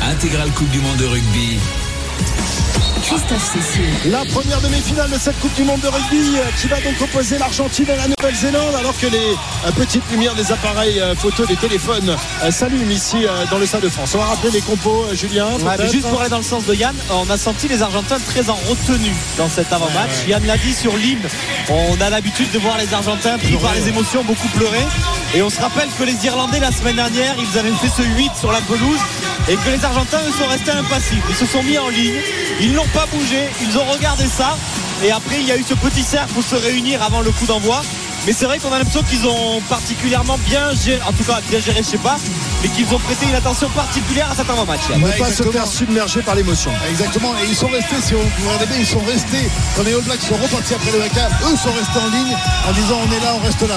Intégrale Coupe du Monde de rugby. Christophe. La première demi-finale de cette Coupe du Monde de rugby euh, qui va donc opposer l'Argentine et la Nouvelle-Zélande alors que les euh, petites lumières des appareils euh, photo des téléphones s'allument ici dans le Stade de France. On va rappeler les compos, Julien. Ouais, mais peut-être juste pour aller dans le sens de Yann, on a senti les Argentins très en retenue dans cet avant-match. Yann l'a dit sur l'hymne, on a l'habitude de voir les Argentins pris par les émotions beaucoup pleurer. Et on se rappelle que les Irlandais la semaine dernière, ils avaient fait ce 8 sur la pelouse et que les Argentins eux, sont restés impassibles. Ils se sont mis en ligne, ils n'ont pas bougé, ils ont regardé ça. Et après, il y a eu ce petit cercle pour se réunir avant le coup d'envoi. Mais c'est vrai qu'on a l'impression qu'ils ont particulièrement bien géré, en tout cas bien géré, je sais pas, mais qu'ils ont prêté une attention particulière à cet avant-match. Yann. Ne Ouais, pas se faire submerger par l'émotion. Exactement, et ils sont restés, si on vous regardez bien, ils sont restés, quand les All Blacks sont repartis après le vainqueur, eux sont restés en ligne en disant on est là, on reste là.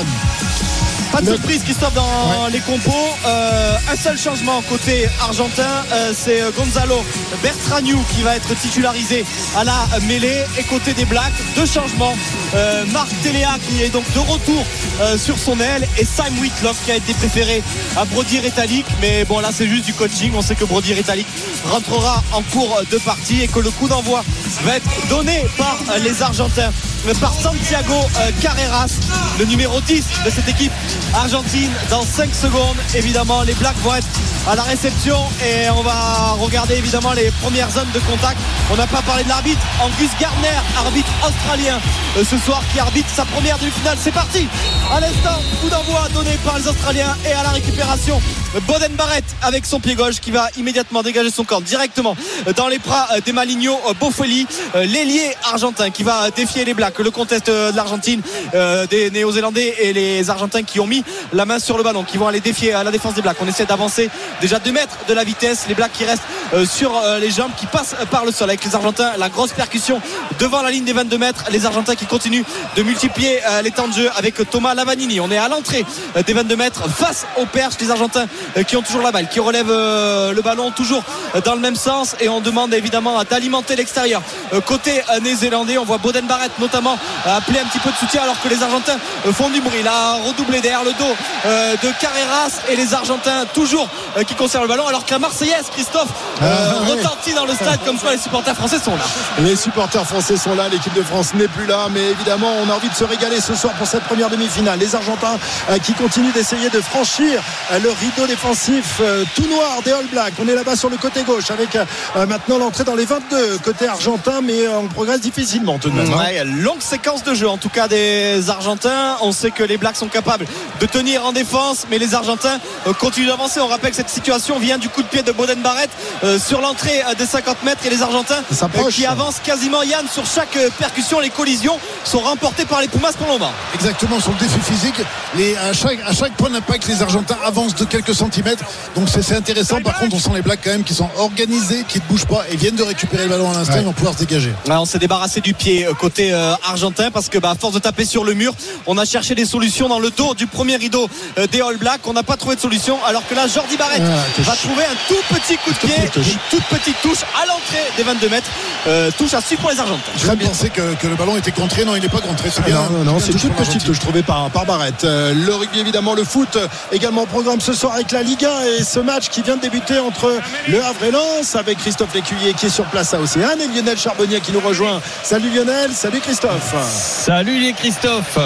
Pas de surprise Christophe dans les compos. Euh, un seul changement côté argentin, euh, c'est Gonzalo Bertraniou qui va être titularisé à la mêlée. Et côté des Blacks, deux changements. Euh, Marc Téléa qui est donc de retour euh, sur son aile et Sam Whitlock qui a été préféré à Brody Retallick. Mais bon là c'est juste du coaching. On sait que Brody Retallick rentrera en cours de partie et que le coup d'envoi va être donné par euh, les Argentins par Santiago euh, Carreras, le numéro 10 de cette équipe argentine. Dans 5 secondes, évidemment, les Blacks vont être à la réception et on va regarder évidemment les premières zones de contact. On n'a pas parlé de l'arbitre, Angus Gardner, arbitre australien euh, ce soir qui arbitre sa première demi-finale. C'est parti À l'instant, coup d'envoi donné par les Australiens et à la récupération, Boden Barrett avec son pied gauche qui va immédiatement dégager son corps directement dans les bras des Maligno Bofoli, euh, l'ailier argentin qui va défier les Blacks, le contest de l'Argentine, euh, des Néo-Zélandais et les Argentins qui ont mis la main sur le ballon, qui vont aller défier à la défense des Blacks. On essaie d'avancer déjà 2 mètres de la vitesse, les Blacks qui restent euh, sur euh, les jambes, qui passent par le sol avec les Argentins, la grosse percussion devant la ligne des 22 mètres, les Argentins qui continuent de multiplier euh, les temps de jeu avec Thomas Lavanini. On est à l'entrée euh, des 22 mètres face aux perches, les Argentins euh, qui ont toujours la balle, qui relèvent euh, le ballon toujours euh, dans le même sens et on demande évidemment d'alimenter l'extérieur. Euh, Côté euh, néo-zélandais, on voit Boden Barrett notamment euh, appeler un petit peu de soutien alors que les Argentins euh, font du bruit. Il a redoublé derrière le dos euh, de Carreras et les Argentins toujours euh, qui conservent le ballon alors que la Marseillaise, Christophe, euh, Ah, ouais. retentit dans le stade comme quoi les supporters français sont là. Les supporters français sont là, l'équipe de France n'est plus là, mais évidemment, on a envie de se régaler ce soir pour cette première demi-finale. Les Argentins euh, qui continuent d'essayer de franchir euh, le rideau défensif euh, tout noir des All Blacks. On est là-bas sur le côté gauche avec euh, maintenant l'entrée dans les 22 côté argentin, mais euh, on progresse difficilement tout de même. hein. Ouais, longue séquence de jeu en tout cas des Argentins. On sait que les Blacks sont capables de tenir en défense, mais les Argentins euh, continuent d'avancer. On rappelle que cette situation vient du coup de pied de Boden Barrett euh, sur l'entrée euh, des 50 mètres et les Argentins euh, qui avancent quasiment Yann sur chaque euh, percussion. Les collisions sont remportées par les Pumas pour le moment. Exactement, sur le défi physique, les, à, chaque, à chaque point d'impact, les Argentins avancent de quelques centimètres. Donc c'est intéressant. Par contre, on sent les Blacks quand même qui sont organisés, qui ne bougent pas et viennent de récupérer le ballon à l'instant. Ouais. Ils vont pouvoir se dégager. Ouais, on s'est débarrassé du pied euh, côté euh, argentin parce que bah, à force de taper sur le mur, on a cherché des solutions dans le dos du premier rideau euh, des All Blacks. On n'a pas trouvé de solution alors que là, Jordi Barrett Ah, va trouver un tout petit coup de pied, une toute petite touche à l'entrée des 22 mètres. Euh, touche à 6 pour les Argentins. Je pensais que, que le ballon était contré. Non, il n'est pas contré. C'est Ah bien. non, non, non, bien c'est une toute petite touche trouvée par, par Barrett. Euh, le rugby, évidemment, le foot, également au programme ce soir avec la Ligue 1 et ce match qui vient de débuter entre le Havre et Lens avec Christophe Lécuyer qui est sur place à Océane et Lionel Charbonnier qui nous rejoint. Salut Lionel, salut Christophe. Salut les Christophe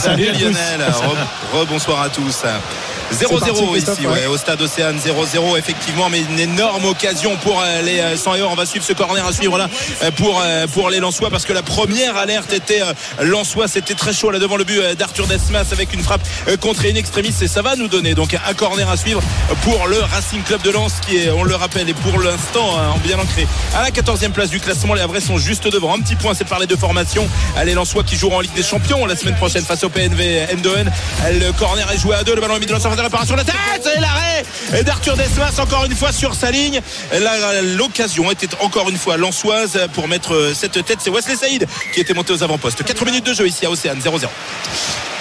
Salut tous. Lionel, Re- rebonsoir à tous. 0-0 parti, Christophe, ici, ouais. ouais, au stade Océane 0-0 effectivement, mais une énorme occasion pour euh, les euh, 100 et or. On va suivre ce corner à suivre là euh, pour, euh, pour les Lensois parce que la première alerte était euh, Lensois, c'était très chaud là devant le but euh, d'Arthur Desmas avec une frappe euh, contre une extrémiste et ça va nous donner donc un corner à suivre pour le Racing Club de Lens qui est, on le rappelle, et pour l'instant hein, bien ancré à la 14e place du classement. Les Havrais sont juste devant, un petit point séparé les deux formations. Les Lensois qui joueront en Ligue des Champions la semaine prochaine face au PNV Eindhoven. Le corner est joué à deux, le ballon est mis dans surface de réparation, la tête et l'arrêt d'Arthur Desmas encore une fois sur sa ligne. L'occasion était encore une fois lensoise pour mettre cette tête. C'est Wesley Saïd qui était monté aux avant-postes. 4 minutes de jeu ici à Océane 0-0.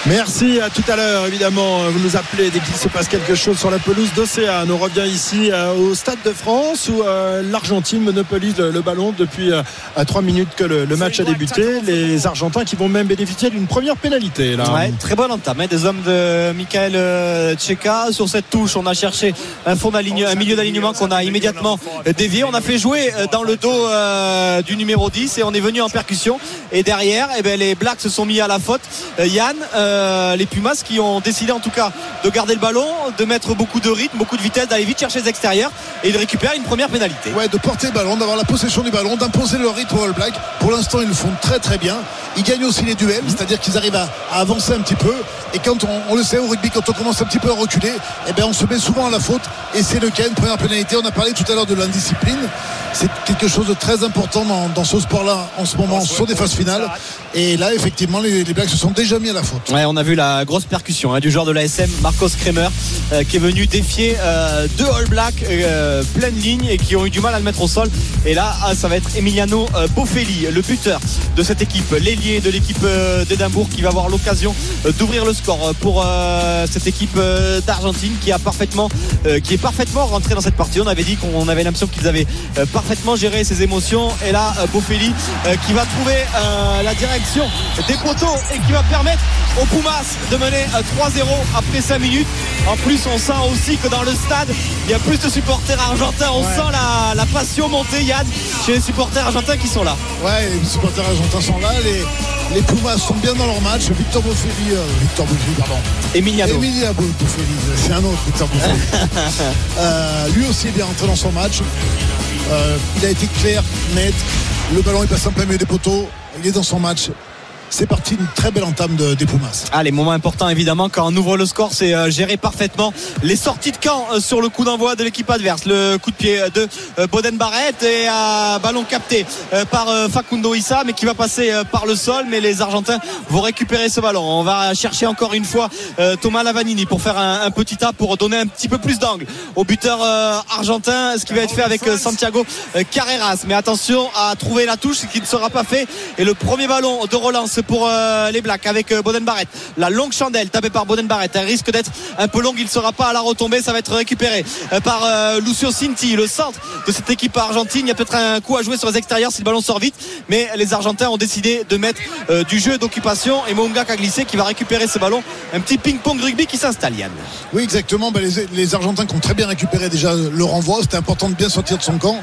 Merci, à tout à l'heure. Évidemment, vous nous appelez dès qu'il se passe quelque chose sur la pelouse d'Océane. On revient ici euh, au Stade de France où euh, l'Argentine monopolise le, ballon depuis euh, à 3 minutes que le, match a débuté. Les Argentins qui vont même bénéficier d'une première pénalité. Là. Ouais, très bonne entame des hommes de Michael euh, Tcheka sur cette touche on a cherché un fond un milieu d'alignement qu'on a immédiatement dévié on a fait jouer dans le dos du numéro 10 et on est venu en percussion et derrière eh ben, les Blacks se sont mis à la faute Yann euh, les Pumas qui ont décidé en tout cas de garder le ballon de mettre beaucoup de rythme beaucoup de vitesse d'aller vite chercher les extérieurs et de récupérer une première pénalité Ouais, de porter le ballon, d'avoir la possession du ballon, d'imposer leur rythme aux All Blacks. Pour l'instant, ils le font très très bien. Ils gagnent aussi les duels, c'est-à-dire qu'ils arrivent à, à avancer un petit peu. Et quand on, on le sait au rugby, quand on commence un petit peu à reculer, eh ben on se met souvent à la faute. Et c'est le cas, une première pénalité. On a parlé tout à l'heure de l'indiscipline. C'est quelque chose de très important dans, dans ce sport-là en ce moment sur des phases finales. Et là, effectivement, les, les Blacks se sont déjà mis à la faute. Ouais, on a vu la grosse percussion hein, du joueur de l'ASM, Marcos Kremer, euh, qui est venu défier euh, deux All Blacks euh, pleine ligne et qui ont eu du mal à le mettre au sol. Et là, ah, ça va être Emiliano euh, Boffelli, le buteur de cette équipe, l'ailier de l'équipe euh, d'Édimbourg, qui va avoir l'occasion euh, d'ouvrir le score pour euh, cette équipe euh, d'Argentine qui a parfaitement, euh, qui est parfaitement rentré dans cette partie. On avait dit qu'on avait l'impression qu'ils avaient euh, parfaitement géré ses émotions. Et là, euh, Boffelli euh, qui va trouver euh, la direction des poteaux et qui va permettre aux Pumas de mener euh, 3-0 après 5 minutes. En plus, on sent aussi que dans le stade, il y a plus de supporters argentins. On sent la, la passion monter, Yann, chez les supporters argentins qui sont là. Ouais, les supporters argentins sont là. Les, les Pumas sont bien dans leur match. Victor Boffelli, euh, Victor Boffelli, pardon. Emiliano. Emilia Boffelli, c'est un autre Victor Boffelli. Euh, lui aussi est bien rentré dans son match. Euh, il a été clair, net. Le ballon est passé en plein milieu des poteaux. Il est dans son match. C'est parti, une très belle entame de- des Pumas. Ah, les moments importants évidemment quand on ouvre le score, c'est euh, géré parfaitement. Les sorties de camp euh, sur le coup d'envoi de l'équipe adverse, le coup de pied de euh, Boden Barrett et un ballon capté euh, par Facundo Issa, mais qui va passer par le sol. Mais les Argentins vont récupérer ce ballon. On va chercher encore une fois Thomas Lavanini pour faire un, petit tas pour donner un petit peu plus d'angle au buteur argentin, ce qui va être fait avec Santiago Carreras. Mais attention à trouver la touche, ce qui ne sera pas fait. Et le premier ballon de relance pour euh, les Blacks avec euh, Boden Barrett. La longue chandelle tapée par Boden Barrett. Elle risque d'être un peu longue. Il ne sera pas à la retombée. Ça va être récupéré euh, par Lucio Cinti, le centre de cette équipe argentine. Il y a peut-être un coup à jouer sur les extérieurs si le ballon sort vite. Mais les Argentins ont décidé de mettre du jeu d'occupation. Et Mounga a glissé qui va récupérer ce ballon. Un petit ping-pong rugby qui s'installe, Yann. Oui, exactement. Ben, les, les Argentins qui ont très bien récupéré déjà le renvoi. C'était important de bien sortir de son camp.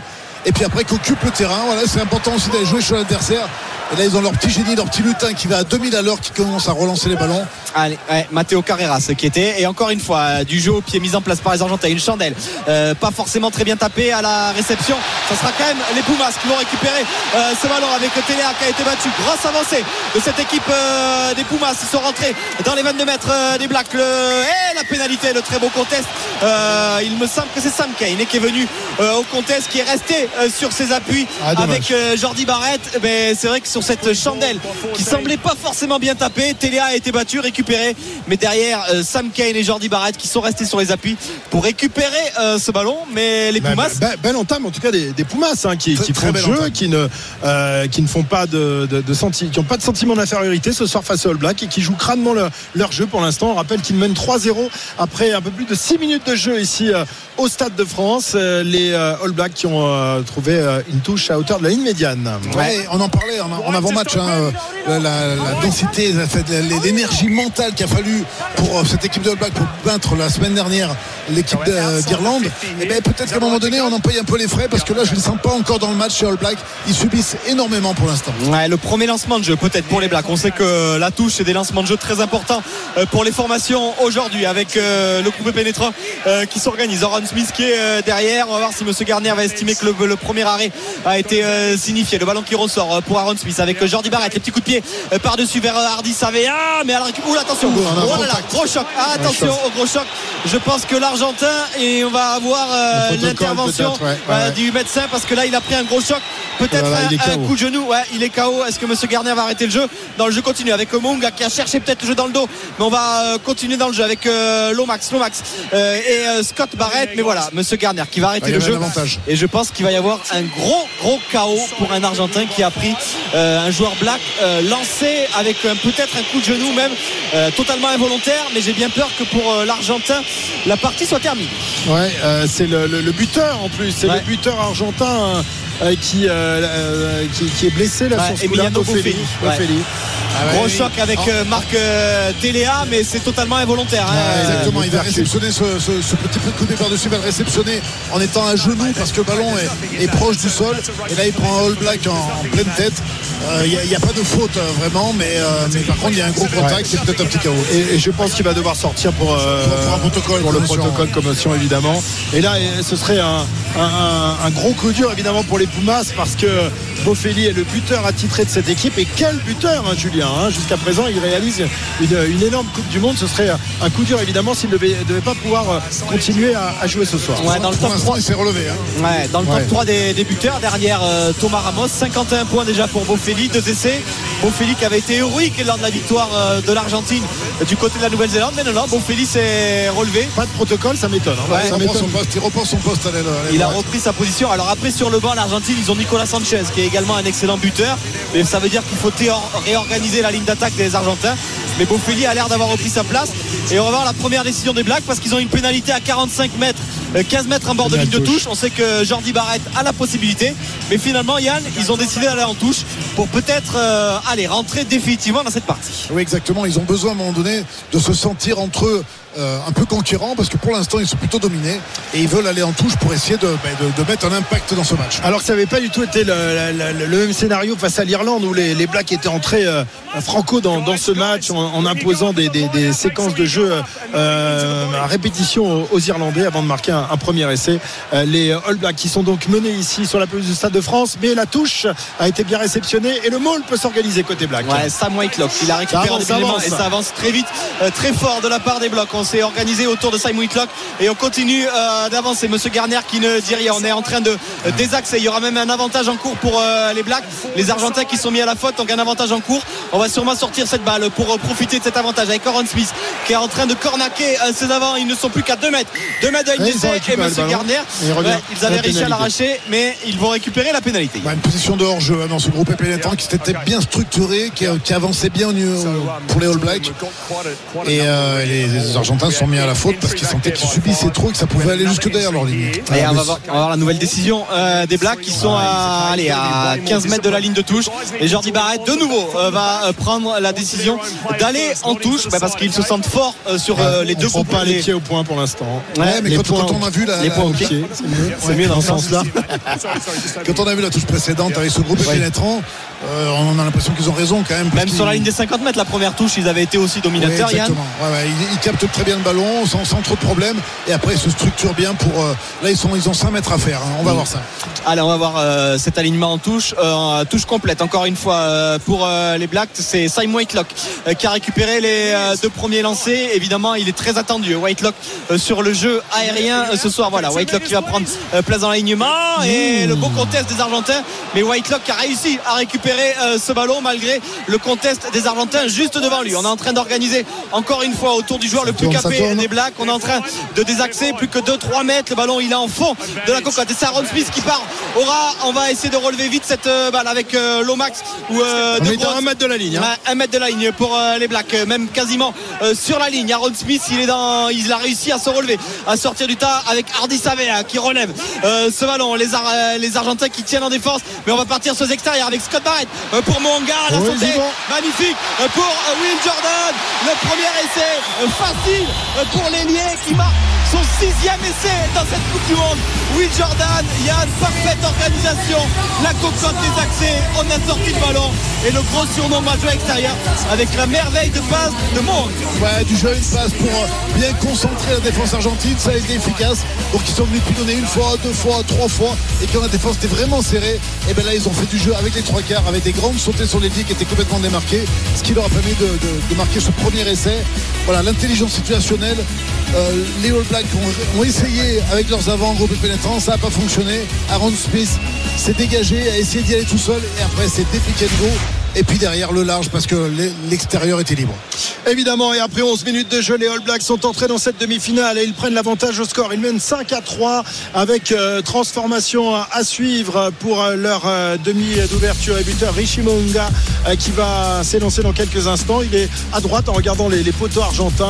Et puis après, qu'occupe le terrain. Voilà, c'est important aussi d'aller jouer sur l'adversaire. Et là, ils ont leur petit génie, leur petit lutin qui va à 2000 à l'heure, qui commence à relancer les ballons. Allez, ouais, Matteo Carreras qui était. Et encore une fois euh, du jeu au pied mis en place par les Argentins. Une chandelle euh, pas forcément très bien tapé à la réception. Ça sera quand même les Pumas qui vont récupérer euh, ce ballon avec Téléa qui a été battu. Grosse avancée de cette équipe euh, des Pumas. Ils sont rentrés dans les 22 mètres euh, des Blacks. Le... et la pénalité le très beau contest. Euh, il me semble que c'est Sam Kane qui est venu euh, au contest qui est resté euh, sur ses appuis Ah, avec euh, Jordi Barrett. Mais c'est vrai que sur cette chandelle qui semblait pas forcément bien tapée Téléa a été battu récupéré mais derrière euh, Sam Kane et Jordi Barrett qui sont restés sur les appuis pour récupérer euh, ce ballon mais les Bah, Pumas bah, belle entame en tout cas des, des Pumas hein, qui, Très- qui très font le jeu, entame. qui ne, euh, qui ne font pas de, de, de senti- qui ont pas de sentiment d'infériorité ce soir face aux All Blacks et qui jouent crânement leur, leur jeu pour l'instant. On rappelle qu'ils mènent 3-0 après un peu plus de 6 minutes de jeu ici euh, au Stade de France. Euh, les euh, All Blacks qui ont euh, trouvé euh, une touche à hauteur de la ligne médiane. Ouais, on en parlait en, en avant-match. hein, euh, la, densité, l'énergie mentale qu'il a fallu pour euh, cette équipe de All Blacks pour vaincre la semaine dernière l'équipe de- d'Irlande. Et ben peut-être qu'à un moment donné, on en paye un peu les frais parce que là, je ne le sens pas encore dans le match chez All Blacks. Ils subissent énormément pour l'instant. Le premier lancement de jeu peut-être pour les Blacks. On sait que la touche c'est des lancements de jeu très importants euh, pour les formations aujourd'hui avec euh, le coupé pénétrant euh, qui s'organise. Aaron Smith qui est euh, derrière. On va voir si Monsieur Garnier va estimer que le, premier arrêt a été euh, signifié. Le ballon qui ressort euh, pour Aaron Smith avec euh, Jordi Barrett. Les petits coups de pied euh, par-dessus vers euh, Hardy Savea. Mais à la récup- attention. Oh là gros choc. Ah, attention au gros choc. Je pense que l'Argentin et on va avoir euh, l'intervention ouais, ouais, du médecin parce que là il a pris un gros choc. Peut-être Voilà, un, coup de genou. Ouais il est KO est-ce que Monsieur Garnier va arrêter le jeu? Dans le jeu continue avec Monga qui a cherché peut-être le jeu dans le dos. Mais on va continuer dans le jeu avec euh, Lomax Lomax euh, et Scott Barrett. Mais voilà Monsieur Garnier qui va arrêter y le jeu. et je pense qu'il va y avoir un gros gros KO pour un Argentin qui a pris euh, un joueur black euh, lancé avec euh, peut-être un coup de genou même euh, totalement involontaire mais j'ai bien peur que pour euh, l'Argentin la partie soit terminée Ouais, euh, c'est le, le- le buteur en plus. C'est Ouais. le buteur argentin euh, qui, euh, euh, qui, qui est blessé là Ouais, sur ce Emiliano. Ouais. Boffelli. gros oui. choc avec Ah. Marc euh, Téléa mais c'est totalement involontaire hein. Exactement, il va réceptionner ce, ce- ce petit peu de coupé par-dessus, il va le réceptionner en étant à genoux parce que le ballon est, est proche du sol. Et là, il prend un All Black en, en pleine tête. Euh, Il n'y a, pas de faute euh, vraiment, mais, euh, mais par contre, il y a un gros contact, c'est peut-être un petit chaos. Et, et je pense qu'il va devoir sortir pour, euh, Pour- pour un protocole, pour le commotion, protocole commotion évidemment. Et là, euh, ce serait un, un- un- un gros coup dur évidemment pour les Pumas parce que Boffelli est le buteur attitré de cette équipe. Et quel buteur, hein, Julien hein. Jusqu'à présent, il réalise une, une énorme Coupe du Monde. Ce serait un coup dur évidemment s'il ne devait, devait pas pouvoir euh, continuer à, à jouer ce soir. Ouais, dans le Pour top l'instant, 3 il s'est relevé. hein. Ouais, dans le Ouais. top 3 des, des buteurs, derrière euh, Thomas Ramos, 51 points déjà pour Boffelli, deux essais. Boffelli qui avait été héroïque lors de la victoire euh, de l'Argentine euh, du côté de la Nouvelle-Zélande. Mais non, non, Boffelli s'est relevé. Pas de protocole, ça m'étonne. hein. Ouais, ça Il reprend son poste, il reprend son poste à l'aile. à l'aile Il a repris sa position. Alors après sur le banc, l'Argentine, ils ont Nicolas Sanchez qui est également un excellent buteur. Mais ça veut dire qu'il faut réorganiser la ligne d'attaque des Argentins. Mais Boffelli a l'air d'avoir repris sa place. Et on va voir la première décision des Blacks parce qu'ils ont une pénalité à 45 mètres, euh, 15 mètres en bord de ligne de touche. On sait que Jordi Barrett a la possibilité. Mais finalement, Yann, ils ont décidé d'aller en touche pour peut-être euh, aller rentrer définitivement dans cette partie. Oui, exactement. Ils ont besoin à un moment donné de se sentir entre eux euh, un peu conquérants parce que pour l'instant, ils sont plutôt dominés et ils veulent aller en touche pour essayer de, de- de mettre un impact dans ce match. Alors que ça n'avait pas du tout été le, le- le- le même scénario face à l'Irlande où les, les Blacks étaient entrés euh, franco dans, dans ce match en, en imposant des, des- des séquences de jeu euh, à répétition aux, aux Irlandais avant de marquer un, un premier essai. Les All Blacks qui sont donc menés ici sur la pelouse du Stade de France, mais la touche a été bien réceptionnée et le maul peut s'organiser côté Black. Ouais, Sam Whitelock, il a récupéré Ça avance, ça et ça avance très vite, euh, très fort de la part des blocs. On s'est organisé autour de Sam Whitelock et on continue euh, d'avancer. Monsieur Garner qui ne dit rien. On est en train de euh, désaxer. Il y aura même un avantage en cours pour les Blacks. Les Argentins qui sont mis à la faute, donc un avantage en cours. On va sûrement sortir cette balle pour profiter de cet avantage avec Oran Smith qui est en train de cornaquer ses avants. Ils ne sont plus qu'à 2 mètres. 2 mètres de ligne et Monsieur ouais, ils avaient réussi à l'arracher, mais ils vont récupérer la pénalité. Bah, une position de hors-jeu hein, dans ce groupe pénétrant qui s'était bien structuré, qui, qui avançait bien au niveau- pour les All Blacks. Et euh, les, les Argentins se sont mis à la faute parce qu'ils sentaient qu'ils subissaient trop et que ça pouvait aller jusque derrière leur ligne. Et on va, voir, on va voir la nouvelle décision euh, des Blacks qui sont à, allez, à 15 mètres de la ligne de touche. Et Jordi Barrett, de nouveau, euh, va euh, prendre la décision d'aller en touche bah, parce qu'ils se sentent forts euh, sur euh, les On deux groupes. pas les pieds au point pour l'instant. Ouais, mais Les quand, points quand au- on a vu la, les points au pied, c'est mieux. C'est mieux dans ce sens-là. quand on a vu la touche précédente avec ce groupe pénétrant, euh, on a l'impression qu'ils ont raison quand même. Même sur la ligne des 50 mètres, la première touche, ils avaient été aussi dominateurs, exactement. Ouais, ouais, ils, ils captent très bien le ballon sans, sans trop de problèmes et après ils se structurent bien pour. euh, là ils sont ils ont 5 mètres à faire. hein. On va voir ça. Allez, on va voir euh, cet alignement en touche, en touche complète. Encore une fois pour les Blacks, c'est Simon Whitelock qui a récupéré les deux premiers lancers. Évidemment, il est très attendu. Whitelock sur le jeu aérien ce soir. Voilà, Whitelock qui va prendre place dans l'alignement et le beau contest des Argentins. Mais Whitelock a réussi à récupérer euh, ce ballon malgré le contest des Argentins juste devant lui. On est en train d'organiser encore une fois autour du joueur le plus capé des Blacks. On est en train de désaxer plus que 2-3 mètres. Le ballon il est en fond de la cocotte. Et c'est Aaron Smith qui part. Aura, on va essayer de relever vite cette euh, balle avec euh, Lomax ou euh, De à mètre de la ligne. hein. Ouais, un mètre de la ligne pour euh, les Blacks, même quasiment sur la ligne. Aaron Smith, il est dans, il a réussi à se relever, à sortir du tas avec Hardy Savea qui relève ce ballon. Les, Ar- les Argentins qui tiennent en défense, mais on va partir sur les extérieurs avec Scott Barrett euh, pour Monga à la Oui, santé. Magnifique euh, pour euh, Will Jordan, le premier essai facile pour l'ailier qui marque son sixième essai dans cette Coupe du Monde. Will Jordan, Yann, parfaite organisation, la cocotte des accès, on a sorti le ballon et le gros surnom majeur extérieur avec la merveille de passe de Monk. Ouais, du jeu, une passe pour euh, bien concentrer la défense argentine, ça a été efficace. Donc ils sont venus plus donner une fois, deux fois, trois fois, et quand la défense était vraiment serrée, et bien là ils ont fait du jeu avec les trois quarts, avec des grandes sautées sur les lits qui étaient complètement démarquées, ce qui leur a permis de, marquer ce premier essai. Voilà, l'intelligence situationnelle. Euh, les All Ont, essayé avec leurs avants groupe pénétrant, ça n'a pas fonctionné. Aaron Smith s'est dégagé, a essayé d'y aller tout seul. Et après c'est dépliqué de go et puis derrière le large parce que l'e- l'extérieur était libre. Évidemment, et après 11 minutes de jeu, les All Blacks sont entrés dans cette demi-finale et ils prennent l'avantage au score. Ils mènent 5 à 3 avec euh, transformation à, suivre pour euh, leur euh, demi d'ouverture et buteur Richie Monga euh, qui va s'élancer dans quelques instants. Il est à droite en regardant les, les poteaux argentins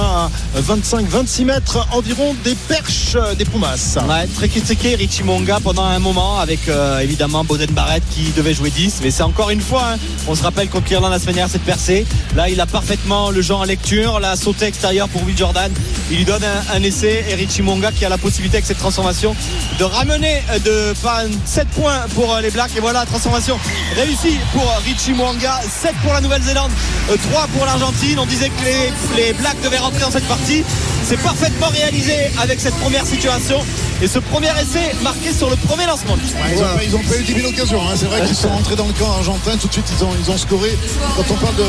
à 25-26 mètres environ des perches euh, des Pumas. Ouais, très critiqué Richie Monga pendant un moment avec euh, évidemment Boden Barrett qui devait jouer 10 mais c'est encore une fois hein. on se rappelle contre l'Irlande la semaine dernière cette percée là il a parfaitement le genre en lecture. La sauté extérieure pour Will Jordan. Il lui donne un, essai. Et Richie Monga qui a la possibilité avec cette transformation de ramener euh, de pas 7 points pour euh, les Blacks. Et voilà la transformation réussie pour euh, Richie Monga. 7 pour la Nouvelle-Zélande euh, 3 pour l'Argentine. On disait que les Blacks devaient rentrer dans cette partie c'est parfaitement réalisé avec cette première situation et ce premier essai marqué sur le premier lancement. Ils n'ont pas, ils ont pas eu 10 000 occasions. hein. C'est vrai qu'ils sont rentrés dans le camp argentin. Tout de suite, ils ont, ils ont scoré. Quand on parle de,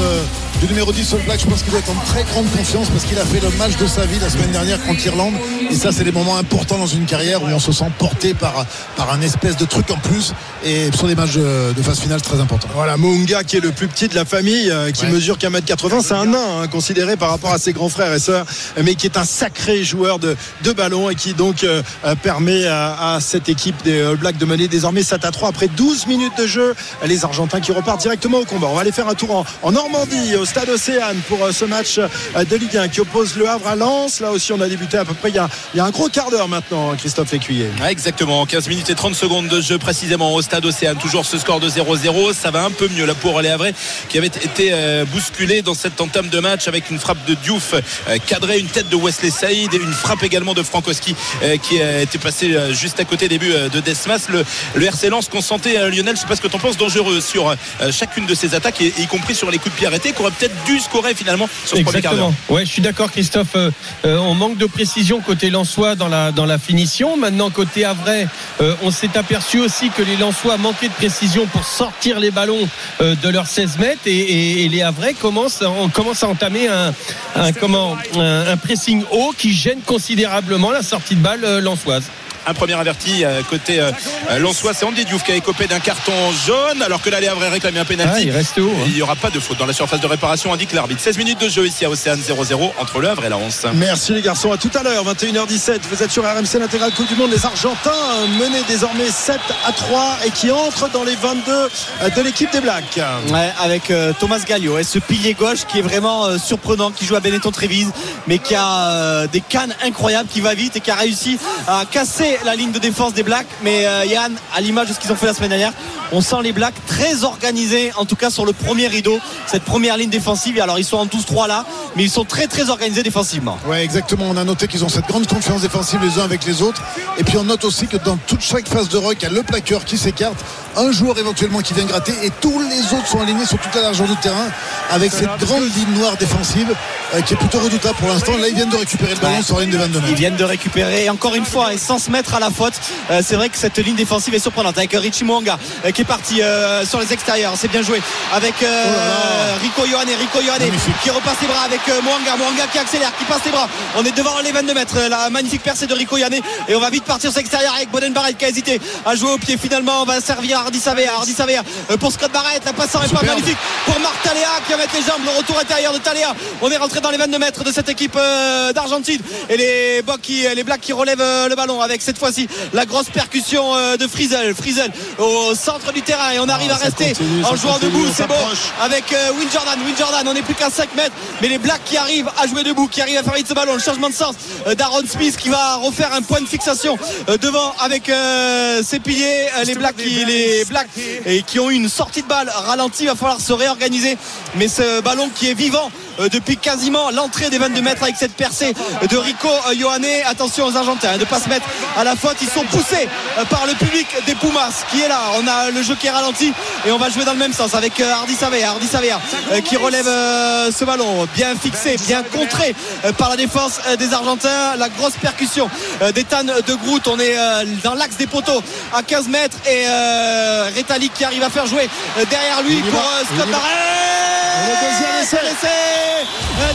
du numéro 10 All Black, je pense qu'il doit être en très grande confiance parce qu'il a fait le match de sa vie la semaine dernière contre l'Irlande. Et ça, c'est des moments importants dans une carrière où on se sent porté par, par un espèce de truc en plus. Et sur des matchs de, de phase finale très importants. Voilà, Munga qui est le plus petit de la famille, euh, qui Ouais. mesure qu'un mètre 80, c'est un nain hein, considéré par rapport à ses grands frères et sœurs, mais qui est un sacré joueur de, de ballon et qui donc euh, euh, permet à, à cette équipe des All Blacks de mener désormais 7 à 3 après 12 minutes de jeu. Les Argentins qui repartent directement au combat. On va aller faire un tour en, en Normandie, au stade Océane, pour euh, ce match euh, de Ligue 1 qui oppose le Havre à Lens. Là aussi, on a débuté à peu près il y a, un gros quart d'heure maintenant, Christophe Lécuyer. Exactement, 15 minutes et 30 secondes de jeu précisément au stade Océane. Toujours ce score de 0-0. Ça va un peu mieux là pour les Havrais qui avait été euh, bousculé dans cette entame de match avec une frappe de Diouf cadrée, une tête de Wesley Saïd et une frappe également de Frankowski qui a été passé euh, juste à côté des buts de Desmas. Le, RC Lens qu'on sentait, Lionel, je sais pas ce que tu en penses, dangereux sur chacune de ses attaques y compris sur les coups de pied arrêtés peut-être dû scorer finalement sur ce premier quart. Exactement. Ouais, je suis d'accord, Christophe. Euh, euh, on manque de précision côté Lensois dans la finition. Maintenant, côté Havrais, euh, on s'est aperçu aussi que les Lensois manquaient de précision pour sortir les ballons de leurs 16 mètres et, les Havrais commencent, à entamer un, un pressing haut qui gêne considérablement la sortie de balle lensoise. Un premier averti euh, côté euh, euh, Lensois, c'est Andy Diouf qui a écopé d'un carton jaune alors que là les Havrais réclamaient un Ah, pénalty. il reste haut. hein. Il n'y aura pas de faute dans la surface de réparation, indique l'arbitre. 16 minutes de jeu ici à Océane 0-0 entre le Havre et la 11. Merci les garçons, à tout à l'heure, 21h17. Vous êtes sur RMC l'intégrale Coupe du Monde. Les Argentins menés désormais 7 à 3 et qui entrent dans les 22 euh, de l'équipe des Blacks. Ouais, avec euh, Thomas Gallio, et ce pilier gauche qui est vraiment euh, surprenant, qui joue à Benetton Trévise, mais qui a euh, des cannes incroyables, qui va vite et qui a réussi à casser la ligne de défense des Blacks. Mais euh, Yann, à l'image de ce qu'ils ont fait la semaine dernière, on sent les Blacks très organisés, en tout cas sur le premier rideau, cette première ligne défensive. Et alors ils sont en 12-3 là, mais ils sont très très organisés défensivement. Ouais, exactement. On a noté qu'ils ont cette grande confiance défensive les uns avec les autres. Et puis on note aussi que dans toute chaque phase de rock, il y a le plaqueur qui s'écarte, un joueur éventuellement qui vient gratter, et tous les autres sont alignés sur toute la largeur du terrain avec cette grande ligne noire défensive qui est plutôt redoutable pour l'instant. Là, ils viennent de récupérer le ballon Ouais. sur la ligne de 22 Ils mètres. viennent de récupérer et encore une fois et sans se mettre à la faute. euh, c'est vrai que cette ligne défensive est surprenante avec euh, Richie Mwanga euh, qui est parti euh, sur les extérieurs. C'est bien joué avec euh, Oh là là. Rico Ioane, Rico Magnifique. qui repasse les bras avec euh, Mwanga, Mwanga qui accélère, qui passe les bras. On est devant les 22 mètres. euh, La magnifique percée de Rico Ioane et on va vite partir sur l'extérieur avec Boden Barrett qui a hésité à jouer au pied. Finalement, on va servir à Hardy Savea, Hardy Savea euh, pour Scott Barrett. La passe est pas magnifique pour Marc Taléa qui va mettre les jambes. Le retour intérieur de Taléa. On est rentré dans les 22 mètres de cette équipe euh, d'Argentine et les Blacks qui, les Blacks qui relèvent euh, le ballon avec cette fois-ci la grosse percussion euh, de Frizel. Frizel au centre du terrain et on arrive Ah, à rester continue, en jouant continue, debout. C'est beau s'approche. avec euh, Will Jordan. Will Jordan, on n'est plus qu'à 5 mètres, mais les Blacks qui arrivent à jouer debout, qui arrivent à faire vite ce ballon. Le changement de sens euh, d'Aaron Smith qui va refaire un point de fixation euh, devant avec euh, ses piliers. Euh, les Blacks qui, les Blacks et qui ont eu une sortie de balle ralentie. Il va falloir se réorganiser. Mais ce ballon qui est vivant depuis quasiment l'entrée des 22 mètres avec cette percée de Rico euh, Ioane. Attention aux Argentins hein, de ne pas se mettre à la faute. Ils sont poussés euh, par le public des Pumas qui est là. On a le jeu qui est ralenti et on va jouer dans le même sens avec euh, Hardy Savea. Hardy Savea euh, qui relève euh, ce ballon bien fixé, bien contré euh, par la défense euh, des Argentins. La grosse percussion euh, d'Ethan de Groot. On est euh, dans l'axe des poteaux à 15 mètres et euh, Rétalik qui arrive à faire jouer euh, derrière lui pour euh, Scott. Barrett. Le deuxième essai. essai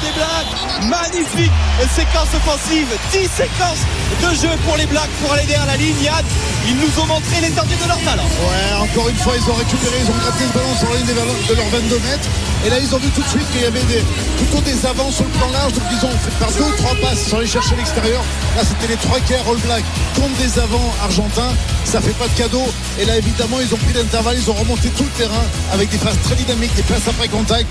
des Blacks. Magnifique séquence offensive. 10 séquences de jeu pour les Blacks pour aller derrière la ligne. Yann, ils nous ont montré l'étendue de leur talent. Ouais, encore une fois, ils ont récupéré, ils ont gratté le ballon sur la ligne de leurs 22 mètres. Et là, ils ont vu tout de suite qu'il y avait des, plutôt des avances sur le plan large. Donc, ils ont fait faire deux ou trois passes sans aller chercher l'extérieur. Là, c'était les trois quarts All Black contre des avants argentins. Ça fait pas de cadeau. Et là, évidemment, ils ont pris l'intervalle. Ils ont remonté tout le terrain avec des passes très dynamiques, des passes après contact.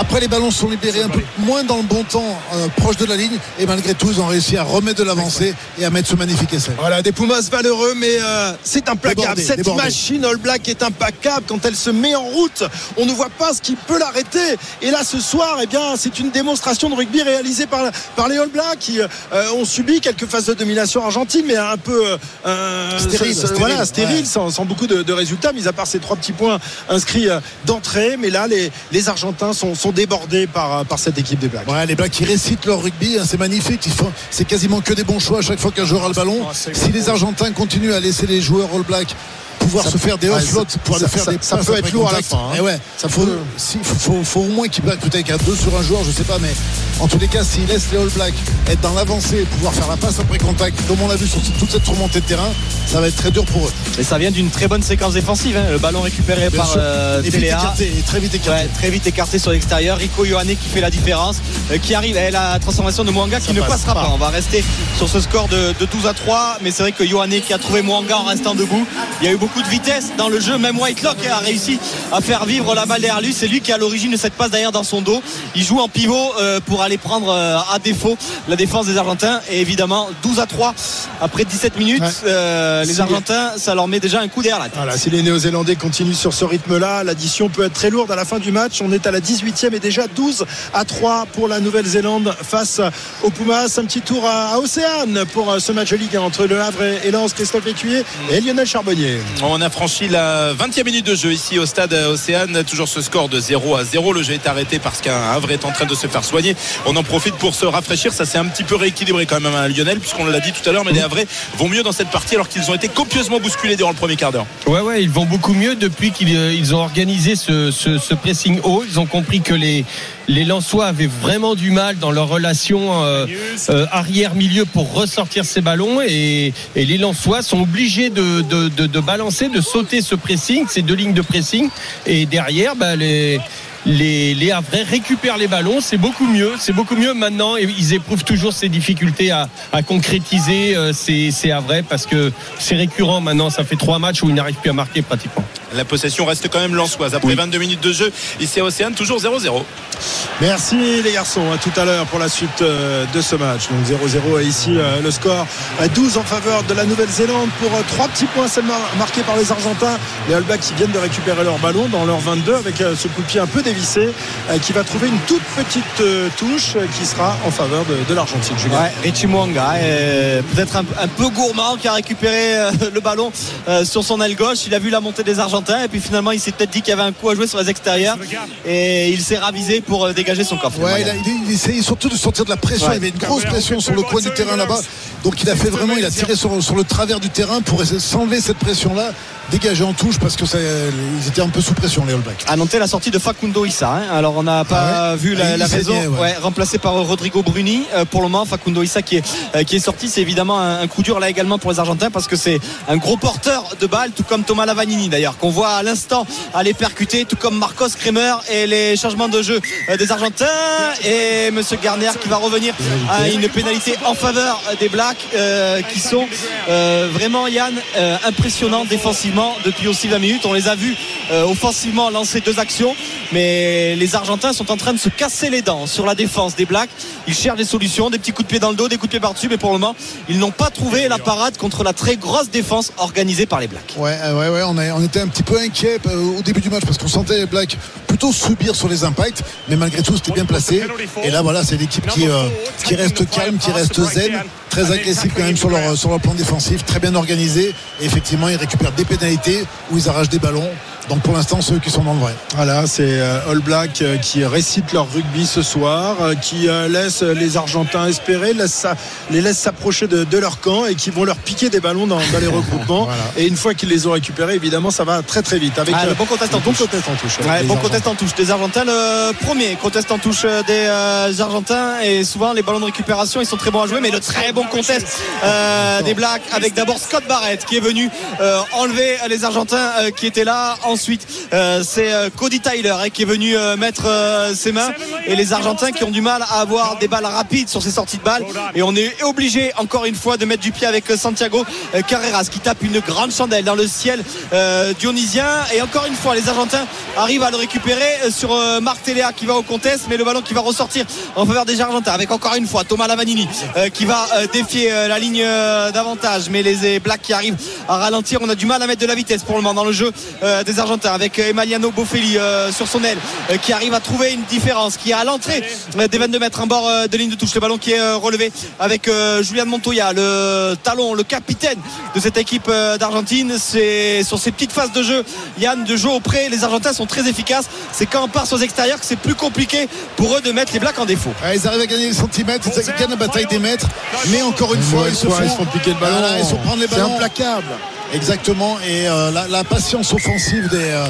Après, les ballons sont libérés un peu moins dans le bon temps, euh, proche de la ligne. Et malgré tout, ils ont réussi à remettre de l'avancée et à mettre ce magnifique essai. Voilà, des Pumas valeureux, mais euh, c'est implacable. Débordé, Cette débordé. machine All Black est implacable quand elle se met en route. On ne voit pas ce qui peut l'arrêter. Et là, ce soir, eh bien, c'est une démonstration de rugby réalisée par, par les All Blacks qui euh, ont subi quelques phases de domination argentine, mais un peu Stérile, ce- stérile, voilà, stérile, ouais. sans, sans beaucoup de, de résultats, mis à part ces trois petits points inscrits d'entrée. Mais là, les, les Argentins sont, sont débordés par, par cette équipe des Blacks. Ouais, les Blacks qui récitent leur rugby, hein, c'est magnifique. Ils font, c'est quasiment que des bons choix à chaque fois qu'un joueur a le ballon. Si les Argentins continuent à laisser les joueurs All Black pouvoir Ça- se faire des ouais, offloads, ça- pouvoir ça- faire ça- des ça peut être lourd à la fin, hein. Eh ouais, Ça faut, si- faut, faut au moins qu'ils battent peut-être qu'à deux sur un joueur, je sais pas, mais en tous les cas, s'ils laissent les All Blacks être dans l'avancée et pouvoir faire la passe après contact, comme on l'a vu sur toute cette remontée de terrain, ça va être très dur pour eux. Et ça vient d'une très bonne séquence défensive. hein. Le ballon récupéré Bien par euh, et vite Téléa. écarté, et très vite écarté. Ouais, très vite écarté sur l'extérieur. Rico Ioane qui fait la différence, euh, qui arrive à la transformation de Mwanga qui ne passe passera pas. pas. On va rester sur ce score de, de 12 à 3. Mais c'est vrai que Ioane qui a trouvé Mwanga en restant debout. Il y a eu beaucoup de vitesse dans le jeu. Même Whitelock a réussi à faire vivre la balle derrière lui. C'est lui qui est à l'origine de cette passe d'ailleurs dans son dos. Il joue en pivot euh, pour aller prendre euh, à défaut la défense des Argentins. Et évidemment, 12 à 3 après 17 minutes. Ouais. euh, les Si- Argentins, ça leur met déjà un coup derrière la tête. Voilà, si les Néo-Zélandais continuent sur ce rythme-là, l'addition peut être très lourde à la fin du match. On est à la 18e et déjà 12 à 3 pour la Nouvelle-Zélande face aux Pumas. Un petit tour à, à Océane pour ce match de Ligue 1 entre Le Havre et Lens, Christophe Écuyer et Lionel Charbonnier. On a franchi la 20e minute de jeu ici au stade Océane. Toujours ce score de 0 à 0. Le jeu est arrêté parce qu'un Havre est en train de se faire soigner. On en profite pour se rafraîchir. Ça s'est un petit peu rééquilibré quand même à Lionel, puisqu'on l'a dit tout à l'heure. Mais les Havrais vont mieux dans cette partie alors qu'ils ont été copieusement bousculés durant le premier quart d'heure. Ouais, ouais, ils vont beaucoup mieux depuis qu'ils euh, ont organisé ce, ce- ce haut. Ils ont compris que les, les Lensois avaient vraiment du mal dans leur relation euh, euh, arrière-milieu pour ressortir ces ballons. Et, les Lensois sont obligés de balancer, de sauter ce pressing, ces deux lignes de pressing. Et derrière, bah, les. Les, les Havrais récupèrent les ballons, c'est beaucoup mieux, c'est beaucoup mieux maintenant. Et ils éprouvent toujours ces difficultés à, à concrétiser euh, ces, ces Havrais parce que c'est récurrent maintenant. Ça fait trois matchs où ils n'arrivent plus à marquer pratiquement. La possession reste quand même lançoise. Après 22 minutes de jeu, ici à Océane, toujours 0-0. Merci les garçons, à tout à l'heure pour la suite euh, de ce match. Donc 0-0 et ici euh, le score à 12 en faveur de la Nouvelle-Zélande pour trois petits points seulement marqués par les Argentins. Les All Blacks qui viennent de récupérer leur ballon dans leur 22 avec ce coup de pied un peu dévissé euh, qui va trouver une toute petite euh, touche euh, qui sera en faveur de, de l'Argentine. Julien. Ouais, Richie Mwanga, peut-être un, un peu gourmand qui a récupéré le ballon sur son aile gauche. Il a vu la montée des Argentins et puis finalement il s'est peut-être dit qu'il y avait un coup à jouer sur les extérieurs et il s'est ravisé pour dégager son coffre. Ouais, il, a- il, il essayait surtout de sortir de la pression. Ouais. Il y avait une grosse pression sur le coin du terrain là-bas. Donc il a fait vraiment, il a tiré sur, sur le travers du terrain pour s'enlever cette pression-là, dégager en touche parce que ça, ils étaient un peu sous pression les All Blacks. À noter la sortie de Facundo Issa. hein. Alors on n'a pas Ah ouais vu Ah, la, il la ouais. Ouais, remplacé par Rodrigo Bruni. Euh, pour le moment, Facundo Issa qui est, euh, qui est sorti, c'est évidemment un, un coup dur là également pour les Argentins parce que c'est un gros porteur de balle, tout comme Thomas Lavanini d'ailleurs, qu'on voit à l'instant aller percuter, tout comme Marcos Kremer et les changements de jeu euh, des Argentins et Monsieur Garner qui va revenir à une pénalité en faveur des Blacks euh, qui sont euh, vraiment Yann impressionnants défensivement depuis aussi 20 minutes. On les a vus euh, offensivement lancer deux actions, mais les Argentins sont en train de se casser les dents sur la défense des Blacks. Ils cherchent des solutions, des petits coups de pied dans le dos, des coups de pied par-dessus, mais pour le moment, ils n'ont pas trouvé la parade contre la très grosse défense organisée par les Blacks. Ouais, euh, ouais, ouais, on, était un petit peu inquiet euh, au début du match parce qu'on sentait les Blacks plutôt subir sur les impacts, mais malgré tout c'était bien placé. Et là voilà, c'est l'équipe qui, qui reste calme, qui reste zen, très agressif quand même sur leur, sur leur plan défensif, très bien organisé. Et effectivement, ils récupèrent des pénalités où ils arrachent des ballons. Donc pour l'instant, ceux qui sont dans le vrai. Voilà, c'est euh, All Black euh, qui récite leur rugby ce soir, euh, qui laisse les Argentins espérer, laisse les laisse s'approcher de, de leur camp et qui vont leur piquer des ballons dans, dans les regroupements. Voilà. Et une fois qu'ils les ont récupérés, évidemment, ça va très très vite. Avec Ah, le euh, bon contest en le bon touche. contest en touche. Ouais, bon contest en touche des Argentins. Le premier contest en touche des euh, Argentins et souvent les ballons de récupération ils sont très bons à jouer mais le très bon contest euh, des Blacks avec d'abord Scott Barrett qui est venu euh, enlever les Argentins euh, qui étaient là. Ensuite euh, c'est euh, Cody Tyler hein, qui est venu euh, mettre ses mains. Et les Argentins qui ont du mal à avoir des balles rapides sur ces sorties de balles. Et on est obligé encore une fois de mettre du pied avec Santiago Carreras qui tape une grande chandelle dans le ciel dionysien. Et encore une fois les Argentins arrivent à le récupérer sur Marc Téléa qui va au contest mais le ballon qui va ressortir en faveur des Argentins avec encore une fois Thomas Lavanini qui va défier la ligne d'avantage. Mais les Blacks qui arrivent à ralentir on a du mal à mettre de la vitesse pour le moment dans le jeu des Argentins avec euh, Emiliano Boffelli euh, sur son aile euh, qui arrive à trouver une différence qui est à l'entrée euh, des 22 mètres en bord euh, de ligne de touche. Le ballon qui est euh, relevé avec euh, Julian Montoya le talon le capitaine de cette équipe euh, d'Argentine. C'est sur ces petites phases de jeu Yann de jeu auprès. Les Argentins sont très efficaces. C'est quand on part sur les extérieurs que c'est plus compliqué pour eux de mettre les Blacks en défaut. Ouais, ils arrivent à gagner les centimètres, ils gagnent la bataille des mètres, mais encore une fois, ils se font, ils se font piquer le ballon. Ils se les C'est ballons. implacable. Exactement, et euh, la, la patience offensive des, euh,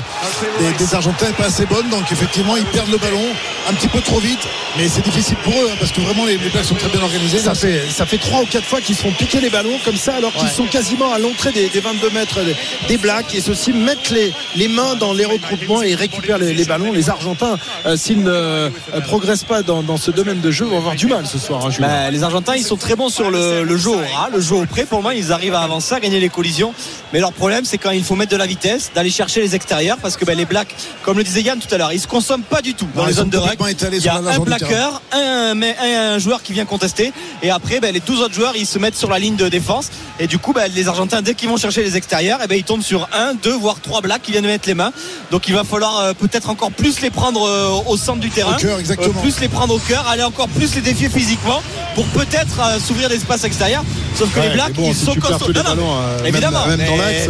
des, des Argentins n'est pas assez bonne, donc effectivement ils perdent le ballon un petit peu trop vite, mais c'est difficile pour eux hein, parce que vraiment les, les Blacks sont très bien organisés. Ça fait, ça fait trois ou quatre fois qu'ils se font piquer les ballons comme ça alors qu'ils Ouais. sont quasiment à l'entrée des, des 22 mètres des, des Blacks et ceux-ci mettent les, les mains dans les regroupements et récupèrent les, les ballons. Les Argentins, euh, s'ils ne euh, progressent pas dans, dans ce domaine de jeu, vont avoir du mal ce soir. hein. Bah, les Argentins ils sont très bons sur le, le jeu au ras, le jeu au près pour moi ils arrivent à avancer à gagner les collisions mais leur problème c'est quand il faut mettre de la vitesse d'aller chercher les extérieurs parce que bah, les blacks comme le disait Yann tout à l'heure ils se consomment pas du tout dans les zones de étalés il y a un plaqueur un, mais- un, un joueur qui vient contester et après bah, les 12 autres joueurs ils se mettent sur la ligne de défense et du coup bah, les Argentins dès qu'ils vont chercher les extérieurs et ben ils tombent sur un deux voire trois blacks qui viennent mettre les mains. Donc il va falloir euh, peut-être encore plus les prendre euh, au centre du terrain Au cœur, exactement. Euh, plus les prendre au cœur aller encore plus les défier physiquement pour peut-être euh, s'ouvrir l'espace extérieur sauf que Ouais, les blacks bon, ils si sont costauds. euh, évidemment. même, même dans l'axe.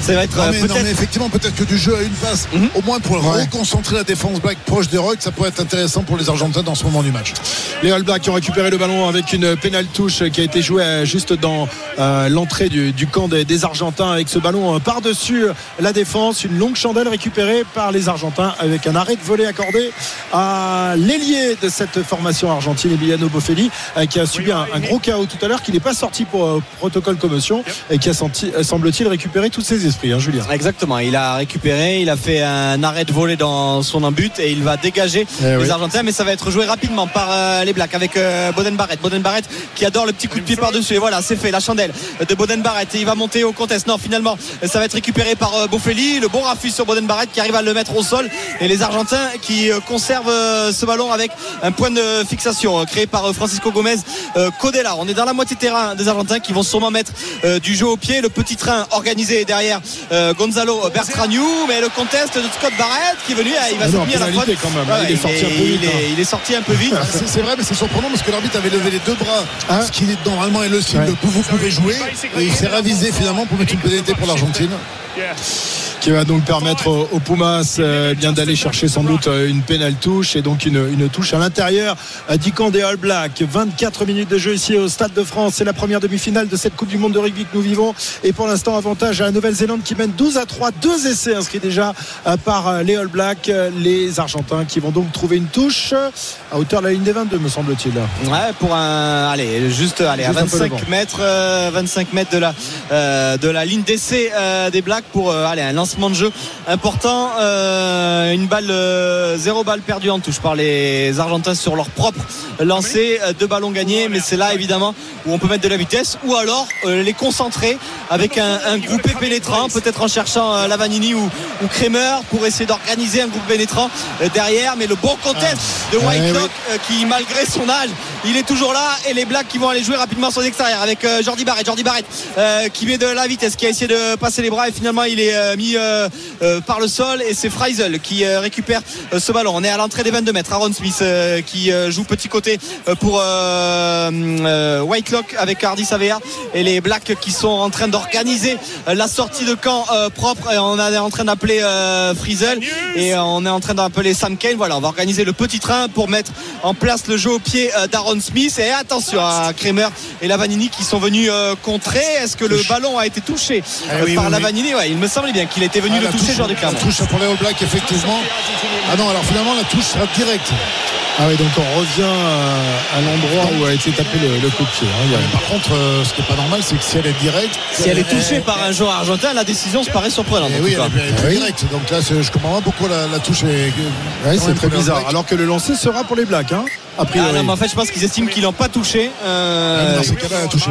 ça va être Non euh, non, mais effectivement, peut-être que du jeu à une passe, Mhm. au moins pour Ouais. reconcentrer la défense black proche des rocks, ça pourrait être intéressant pour les Argentins dans ce moment du match. Les All Blacks qui ont récupéré le ballon avec une pénale touche qui a été jouée euh, juste dans euh, l'entrée du, du camp des, des Argentins avec ce ballon par-dessus la défense. Une longue chandelle récupérée par les Argentins avec un arrêt de volée accordé à l'ailier de cette formation argentine, Emiliano Boffelli, euh, qui a subi un, un gros chaos tout à l'heure, qui n'est pas sorti pour euh, protocole commotion et qui a senti, euh, semble-t-il, récupéré tous ses esprits, hein, Julien. Exactement, il a récupéré, il a fait un arrêt de volée dans son embut et il va dégager Eh les oui. Argentins, mais ça va être joué rapidement par euh, les Blacks avec euh, Boden Barrett. Boden Barrett qui adore le petit coup de pied par-dessus. Et voilà, c'est fait, la chandelle de Boden Barrett. Et il va monter au contest. Non, finalement, ça va être récupéré par euh, Boffelli. Le bon raffus sur Boden Barrett qui arrive à le mettre au sol. Et les Argentins qui euh, conservent ce ballon avec un point de fixation créé par Francisco Gomez Codella. On est dans la moitié terrain des Argentins qui vont sûrement mettre du jeu au pied. Le petit train organisé derrière euh, Gonzalo Bertraniou. Mais le contest de Scott Barrett qui est venu, euh, il va se à la même, hein. Il est sorti un peu vite, il est- hein. il est sorti un peu vite. Ah, C'est c'est vrai, mais c'est surprenant parce que l'arbitre avait levé les deux bras, Hein ce qui normalement est le signe Ouais. de vous pouvez jouer, et il s'est ravisé finalement pour mettre une pénalité pour l'Argentine. Qui va donc permettre aux, aux Pumas euh, bien d'aller chercher sans doute euh, une pénale touche et donc une, une touche à l'intérieur euh, du camp des All Blacks 24 minutes de jeu ici au Stade de France. C'est la première demi-finale de cette Coupe du Monde de rugby que nous vivons. Et pour l'instant avantage à la Nouvelle-Zélande qui mène 12 à 3 deux essais inscrits déjà par les All Blacks les Argentins qui vont donc trouver une touche à hauteur de la ligne des 22 me semble-t-il. Ouais, pour un, allez, juste, allez, à Juste un peu 25 devant. mètres, euh, 25 mètres de la, euh, de la ligne d'essai des Blacks pour, allez, un de jeu important. euh, une balle, euh, zéro balle perdue en touche par les Argentins sur leur propre lancé, euh, deux ballons gagnés, mais c'est là évidemment où on peut mettre de la vitesse ou alors euh, les concentrer avec un, un groupé pénétrant, peut-être en cherchant euh, Lavanini ou, ou Kremer pour essayer d'organiser un groupe pénétrant derrière. Mais le bon contest de Ouais, Whitelock oui. euh, qui malgré son âge il est toujours là et les Blacks qui vont aller jouer rapidement sur l'extérieur avec Jordi Barrett Jordi Barrett qui met de la vitesse qui a essayé de passer les bras et finalement il est mis euh, euh, par le sol et c'est Freisel qui euh, récupère ce ballon. On est à l'entrée des 22 mètres. Aaron Smith qui joue petit côté pour Whitelock avec Hardy Savea et les Blacks qui sont en train d'organiser la sortie de camp propre. Et on est en train d'appeler Friesel et on est en train d'appeler Sam Kane. Voilà, on va organiser le petit train pour mettre en place le jeu au pied d'Aaron Smith. Et attention à Kremer et Lavanini qui sont venus contrer. Est-ce que le ballon a été touché oui, par oui, oui. Lavanini? Ouais, il me semblait bien qu'il était venu Ah, le la toucher, touche, joueur du la Clermont. touche pour les All Blacks, effectivement. Ah non, alors finalement, la touche sera directe. Ah oui, donc on revient à, à l'endroit où a été tapé le, le coup de pied. hein. A- Par contre, euh, ce qui n'est pas normal, c'est que si elle est directe. Si elle est touchée par un joueur argentin, la décision se paraît surprenante. Eh oui, elle est, elle est Ah oui. directe. Donc là, je comprends pas pourquoi la, la touche est. Ouais, c'est très bizarre. Alors que le lancer sera pour les Blacks, hein, Ah, non, mais en fait, je pense qu'ils estiment qu'ils l'ont pas touché. Euh, Ah,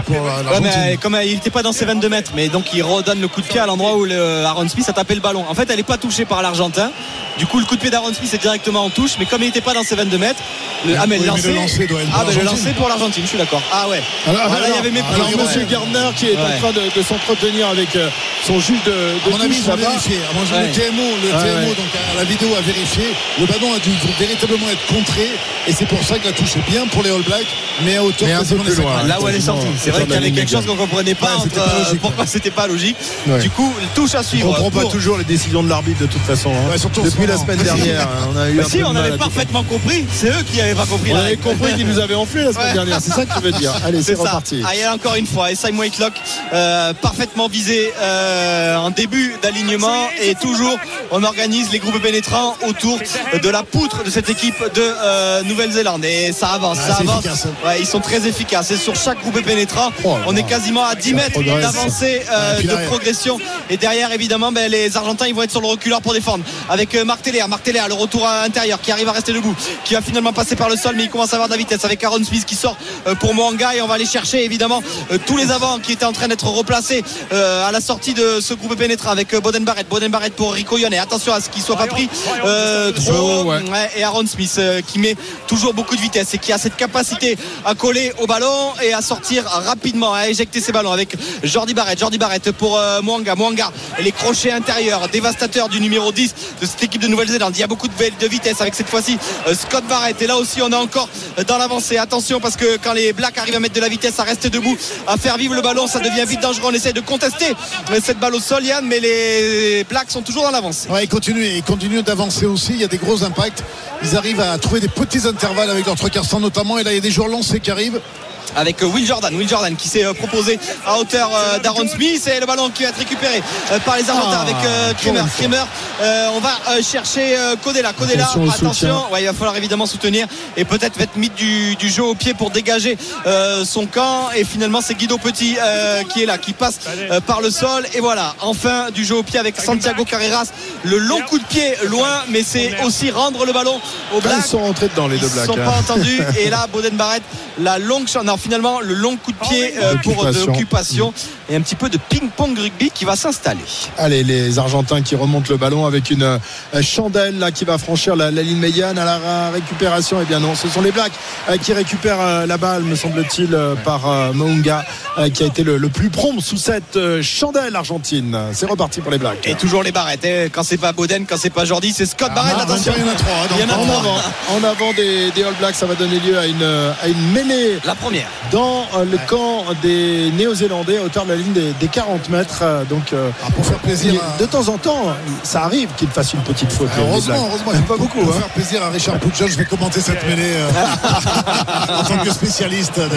pour Ouais, mais comme il n'était pas dans ses 22 mètres, mais donc il redonne le coup de pied à l'endroit où le Aaron Smith a tapé le ballon. En fait, elle n'est pas touchée par l'Argentin. Du coup, le coup de pied d'Aaron Smith est directement en touche, mais comme il n'était pas dans ses 22 mètres, le, ah, mais Oui, le lancer, ah, mais le l'Argentine. lancer pour l'Argentine, je suis d'accord. Ah ouais. Alors, Ah, là, il y avait mépris. alors. Monsieur Gardner qui est Ouais. en train de, de s'entretenir avec euh, son juge de, de avis, touche avis, Ouais. Le TMO, le TMO donc à la vidéo a vérifié. Le ballon a dû véritablement être contré. Et c'est pour ça que la touche est bien pour les All Blacks, mais à hauteur Mais un peu plus loin. Là où elle est sortie. C'est vrai qu'il y avait quelque chose qu'on comprenait pas Ouais, entre, pas euh, logique, pourquoi c'était pas logique. Ouais. Du coup, touche à On suivre. comprend pas pour- toujours les décisions de l'arbitre de toute façon. hein. Ouais, surtout Depuis la semaine dernière, hein, on a eu Bah un si, peu on avait parfaitement compris. C'est eux qui n'avaient pas compris On avait compris qu'ils nous avaient enflé la semaine dernière. C'est ça que tu veux dire. Allez, c'est C'est ça. reparti. Ah, il y a encore une fois. Et Simon Whitelock, euh, parfaitement visé euh, en début d'alignement. Et toujours, on organise les groupes pénétrants autour de la poutre de cette équipe de Nouvelle-Zélande. Et ça avance, Ah, ça avance. efficace, hein. Ouais, ils sont très efficaces. Et sur chaque groupe pénétrant, Oh là on là. est quasiment à 10 mètres d'avancée euh, de progression. Et derrière, évidemment, ben, les Argentins, ils vont être sur le reculeur pour défendre. Avec euh, Marc Téléa. Marc Téléa, le retour à l'intérieur, qui arrive à rester debout, qui va finalement passer par le sol, mais il commence à avoir de la vitesse. Avec Aaron Smith qui sort euh, pour Mwanga. Et on va aller chercher, évidemment, euh, tous les avants qui étaient en train d'être replacés euh, à la sortie de ce groupe pénétrant avec euh, Boden Barrett. Boden Barrett pour Rico Yone. Attention à ce qu'il soit pas pris euh, trop. Ouais. Et Aaron Smith euh, qui met toujours beaucoup de vitesse et qui a cette capacité à coller au ballon et à sortir rapidement, à éjecter ses ballons avec Jordi Barrett. Jordi Barrett pour euh, Mwanga. Mwanga les crochets intérieurs dévastateurs du numéro 10 de cette équipe de Nouvelle-Zélande. Il y a beaucoup de, de vitesse avec cette fois-ci euh, Scott Barrett. Et là aussi, on est encore dans l'avancée. Attention parce que quand les Blacks arrivent à mettre de la vitesse, à rester debout, à faire vivre le ballon, ça devient vite dangereux. On essaie de contester euh, cette balle au sol, Yann, mais les Blacks sont toujours dans l'avance. Ouais, ils continuent, ils continuent d'avancer aussi. Il y a des gros impacts. Ils arrivent à trouver des petits intervalles avec leur trois quarts temps notamment. Et là, il y a des joueurs lancés qui arrivent. Avec euh, Will Jordan. Will Jordan qui s'est euh, proposé à hauteur euh, d'Aaron Smith et le ballon qui va être récupéré par les Argentins Ah, avec Kremer. Kremer, on va chercher euh, Codella. Codella, Attention. Ouais, il va falloir évidemment soutenir et peut-être être mis du, du jeu au pied pour dégager son camp. Et finalement, c'est Guido Petit qui est là, qui passe par le sol. Et voilà, enfin du jeu au pied avec Santiago Carreras. Le long coup de pied loin, mais c'est aussi rendre le ballon au Là, Black. ils sont rentrés dedans les deux Ils blacks. ne sont hein. pas entendus et là Boden Barrett la longue chance non finalement le long coup de pied euh, pour l'occupation et un petit peu de ping-pong rugby qui va s'installer Allez, les Argentins qui remontent le ballon avec une euh, chandelle là qui va franchir la, la ligne médiane à la ra- récupération. Eh bien non, ce sont les Blacks euh, qui récupèrent euh, la balle, me semble-t-il, euh, par euh, Mounga euh, qui a été le, le plus prompt sous cette euh, chandelle argentine. C'est reparti pour les Blacks. et toujours les barrettes hein. quand c'est pas Boden quand c'est pas Jordi c'est Scott Barrett Ah, attention il y en a trois. hein, Il y en en trois. avant, en avant des, des All Blacks, ça va donner lieu à une, à une mêlée la première dans euh, le camp des Néo-Zélandais à hauteur de la ligne des, des 40 mètres. Euh, Donc, euh, Ah, pour faire plaisir. à- de temps en temps, ça arrive qu'il fasse une petite faute. les Heureusement, heureusement. Même pas beaucoup. Pour hein. faire plaisir à Richard Pujol, je vais commenter cette mêlée euh, en tant que spécialiste. de-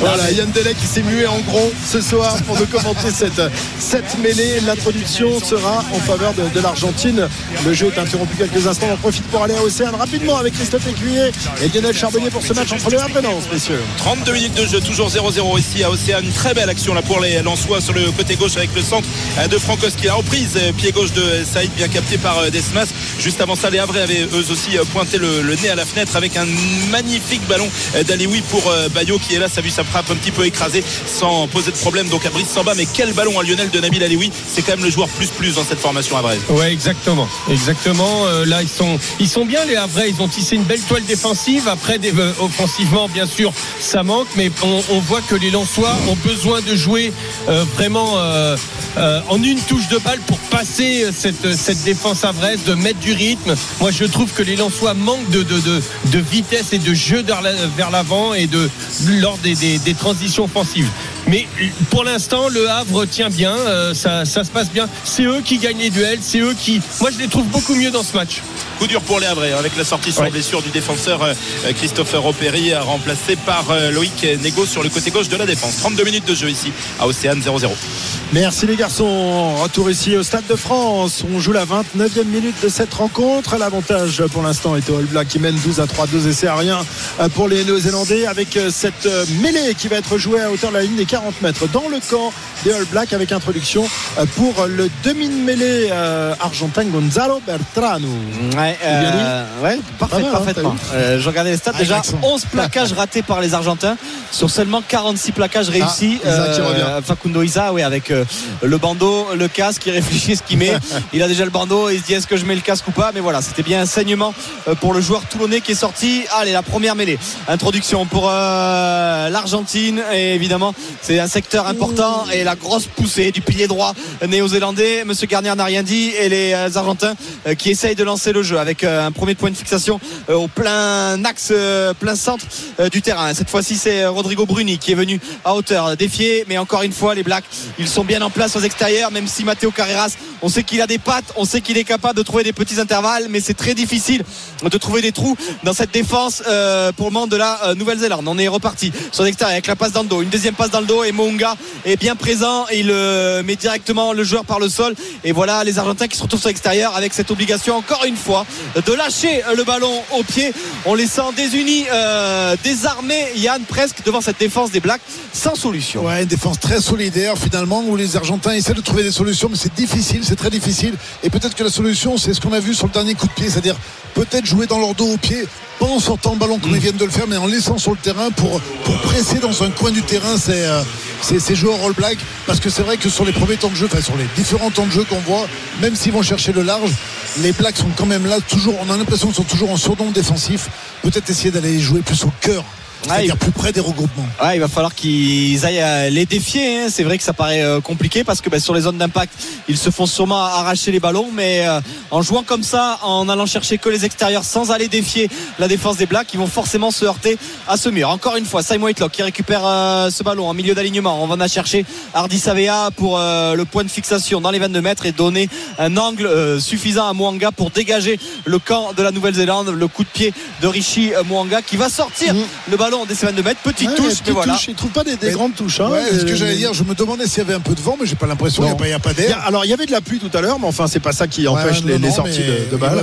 Voilà, Yann Delay qui s'est mué en gros ce soir pour nous commenter cette, cette mêlée. L'introduction sera en faveur de, de l'Argentine. Le jeu est interrompu quelques instants. On en profite pour aller à Océane rapidement avec Christophe Écuyer et Lionel Charbonnier pour ce match entre les Havrenances, messieurs. 32 minutes de jeu, toujours 0-0 ici à Océane. Très belle action là pour les Lensois sur le côté gauche avec le centre de Francos qui a reprise euh, pied gauche de Saïd, bien capté par euh, Desmas. Juste avant ça, les Havrais avaient eux aussi euh, pointé le, nez à la fenêtre avec un magnifique ballon d'Alioui pour Bayo qui est là. Ça a vu sa frappe un petit peu écrasée sans poser de problème. Donc à Brice Samba, mais quel ballon à Lionel de Nabil Alioui. C'est quand même le joueur plus plus dans cette formation havraise. Ouais, exactement, exactement. Là, ils sont, ils sont bien les Havrais. Ils ont tissé une belle toile défensive. Après, offensivement, bien sûr, ça manque, mais on, voit que les Lensois ont besoin de jouer euh, vraiment. euh, euh, en une touche de balle pour passer cette, défense avraise, de mettre du rythme. Moi, je trouve que les Lensois manquent de, vitesse et de jeu vers l'avant et lors des transitions offensives. Mais pour l'instant, le Havre tient bien, euh, ça, ça, se passe bien. C'est eux qui gagnent les duels, c'est eux qui. Moi, je les trouve beaucoup mieux dans ce match. Coup dur pour les Havrais avec la sortie sur blessure du défenseur euh, Christopher Opéry, remplacé par euh, Loïc Négo sur le côté gauche de la défense. 32 minutes de jeu ici à Océane 0-0. Merci les garçons. Retour ici au Stade de France. On joue la 29e minute de cette rencontre. L'avantage pour l'instant est au All Black qui mène 12 à 3, 2 essais à rien pour les Néo-Zélandais avec cette mêlée qui va être jouée à hauteur de la ligne des 40 mètres dans le camp des All Blacks avec introduction pour le demi-mêlée euh, argentin Gonzalo Bertrano. Ouais, euh, ouais parfait, hein, parfaitement. Euh, je regardais les stats. Déjà, 11 plaquages ratés par les Argentins sur seulement 46 plaquages ah, réussis. Ah, Facundo Isa, oui, avec le bandeau, le casque, il réfléchit ce qu'il met. il a déjà le bandeau, il se dit est-ce que je mets le casque ou pas? Mais voilà, c'était bien un saignement pour le joueur toulonnais qui est sorti. Allez, la première mêlée. Introduction pour l'Argentine et évidemment c'est un secteur important et la grosse poussée du pilier droit néo-zélandais. Monsieur Garnier n'a rien dit et les euh, Argentins euh, qui essayent de lancer le jeu avec euh, un premier point de fixation au plein axe, plein centre du terrain. Cette fois-ci, c'est Rodrigo Bruni qui est venu à hauteur défier, mais encore une fois, les Blacks, ils sont bien en place aux extérieurs, même si Matteo Carreras, on sait qu'il a des pattes, on sait qu'il est capable de trouver des petits intervalles, mais c'est très difficile de trouver des trous dans cette défense pour le moment de la Nouvelle-Zélande. On est reparti sur l'extérieur avec la passe dans le dos, une deuxième passe dans le dos et Mounga est bien présent et il met directement le joueur par le sol. Et voilà les Argentins qui se retrouvent sur l'extérieur avec cette obligation encore une fois de lâcher le ballon au pied. On les sent désunis euh, désarmés Yann presque devant cette défense des Blacks sans solution. Ouais une défense très solidaire finalement où les Argentins essaient de trouver des solutions mais c'est difficile c'est très difficile. Et peut-être que la solution c'est ce qu'on a vu sur le dernier coup de pied c'est-à-dire peut-être jouer dans leur dos au pied pas en sortant le ballon comme ils viennent de le faire mais en laissant sur le terrain pour, pour presser dans un coin du terrain c'est euh, ces joueurs All Black parce que c'est vrai que sur les premiers temps de jeu, enfin sur les différents temps de jeu qu'on voit, même s'ils vont chercher le large, les Blacks sont quand même là toujours. On a l'impression qu'ils sont toujours en surnom défensif. Peut-être essayer d'aller jouer plus au cœur c'est-à-dire plus près des regroupements. il va falloir qu'ils aillent euh, les défier. Hein. C'est vrai que ça paraît euh, compliqué parce que ben, sur les zones d'impact, ils se font sûrement arracher les ballons, mais euh, en jouant comme ça, en allant chercher que les extérieurs sans aller défier la défense des Blacks, ils vont forcément se heurter à ce mur. Encore une fois, Simon Whitelock qui récupère ce ballon en milieu d'alignement. On va en chercher Hardy Savea pour le point de fixation dans les 22 mètres et donner un angle suffisant à Mwanga pour dégager le camp de la Nouvelle-Zélande. Le coup de pied de Richie Mwanga qui va sortir mmh. le ballon des 22 mètres. Petite touche, mais voilà. il trouve pas des, grandes touches. Hein, ce que j'allais dire, je me demandais s'il y avait un peu de vent, mais j'ai pas l'impression. Il n'y a, pas d'air. Alors, il y avait de la pluie tout à l'heure, mais enfin, c'est pas ça qui empêche les, sorties de, balles.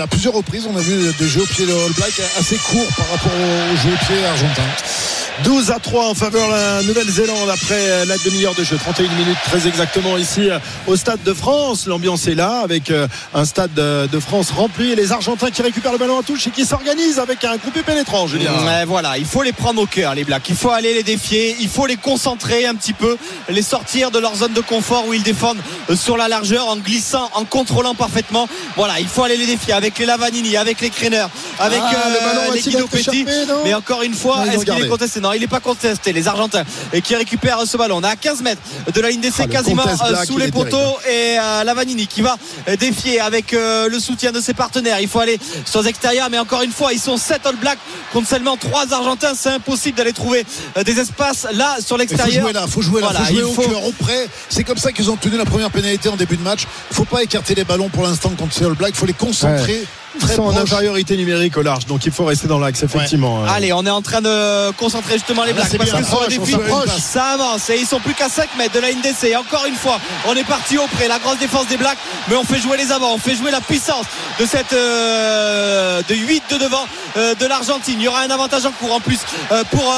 à plusieurs reprises, on a vu des jeux au pied de All Black assez courts par rapport aux jeux au pied argentins. 12 à 3 en faveur de la Nouvelle-Zélande après la demi-heure de jeu. 31 minutes très exactement ici euh, au Stade de France. L'ambiance est là avec euh, un Stade de France rempli et les Argentins qui récupèrent le ballon à touche et qui s'organisent avec un groupé pénétrant, Julien. Mais voilà, il faut les prendre au cœur, les Blacks. Il faut aller les défier, il faut les concentrer un petit peu, les sortir de leur zone de confort où ils défendent euh, sur la largeur en glissant, en contrôlant parfaitement. Voilà, il faut aller les défier avec les Lavanini, avec les Crainer, avec ah, les Guido Petit. Mais encore une fois, est-ce qu'il est contesté? Il n'est pas contesté. Les Argentins et qui récupèrent ce ballon. On est à 15 mètres de la ligne d'essai, ah, quasiment euh, sous les poteaux. Et euh, Lavanini qui va défier avec euh, le soutien de ses partenaires. Il faut aller sur les extérieurs, mais encore une fois, ils sont 7 All Blacks contre seulement 3 Argentins. C'est impossible d'aller trouver des espaces là sur l'extérieur. Il faut jouer là, faut jouer là, faut jouer au près. C'est comme ça qu'ils ont tenu la première pénalité en début de match. Il ne faut pas écarter les ballons pour l'instant contre ces All Blacks. Il faut les concentrer très sont en infériorité numérique au large, donc il faut rester dans l'axe, effectivement. Allez, on est en train de concentrer justement les ah, Blacks parce que ça avance et ils sont plus qu'à 5 mètres de la NDC. Et encore une fois, on est parti au près, la grosse défense des Blacks, mais on fait jouer les avants, on fait jouer la puissance de cette euh, de 8 de devant euh, de l'Argentine. Il y aura un avantage en cours en plus euh, pour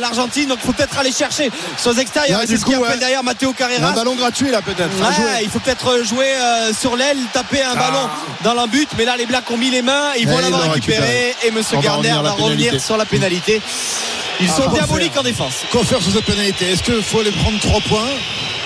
l'Argentine, donc il faut peut-être aller chercher sur les extérieurs. c'est ce qui appelle derrière Matteo Carrera. Un ballon gratuit là peut-être. il faut peut-être jouer sur l'aile, taper un ah. ballon dans l'embut, mais là les Blacks ont mis les mains, ils vont l'avoir récupéré et Monsieur Garner va revenir sur la pénalité. Ils sont ah, diaboliques en défense. Quoi faire sur cette pénalité. Est-ce qu'il faut aller prendre 3 points?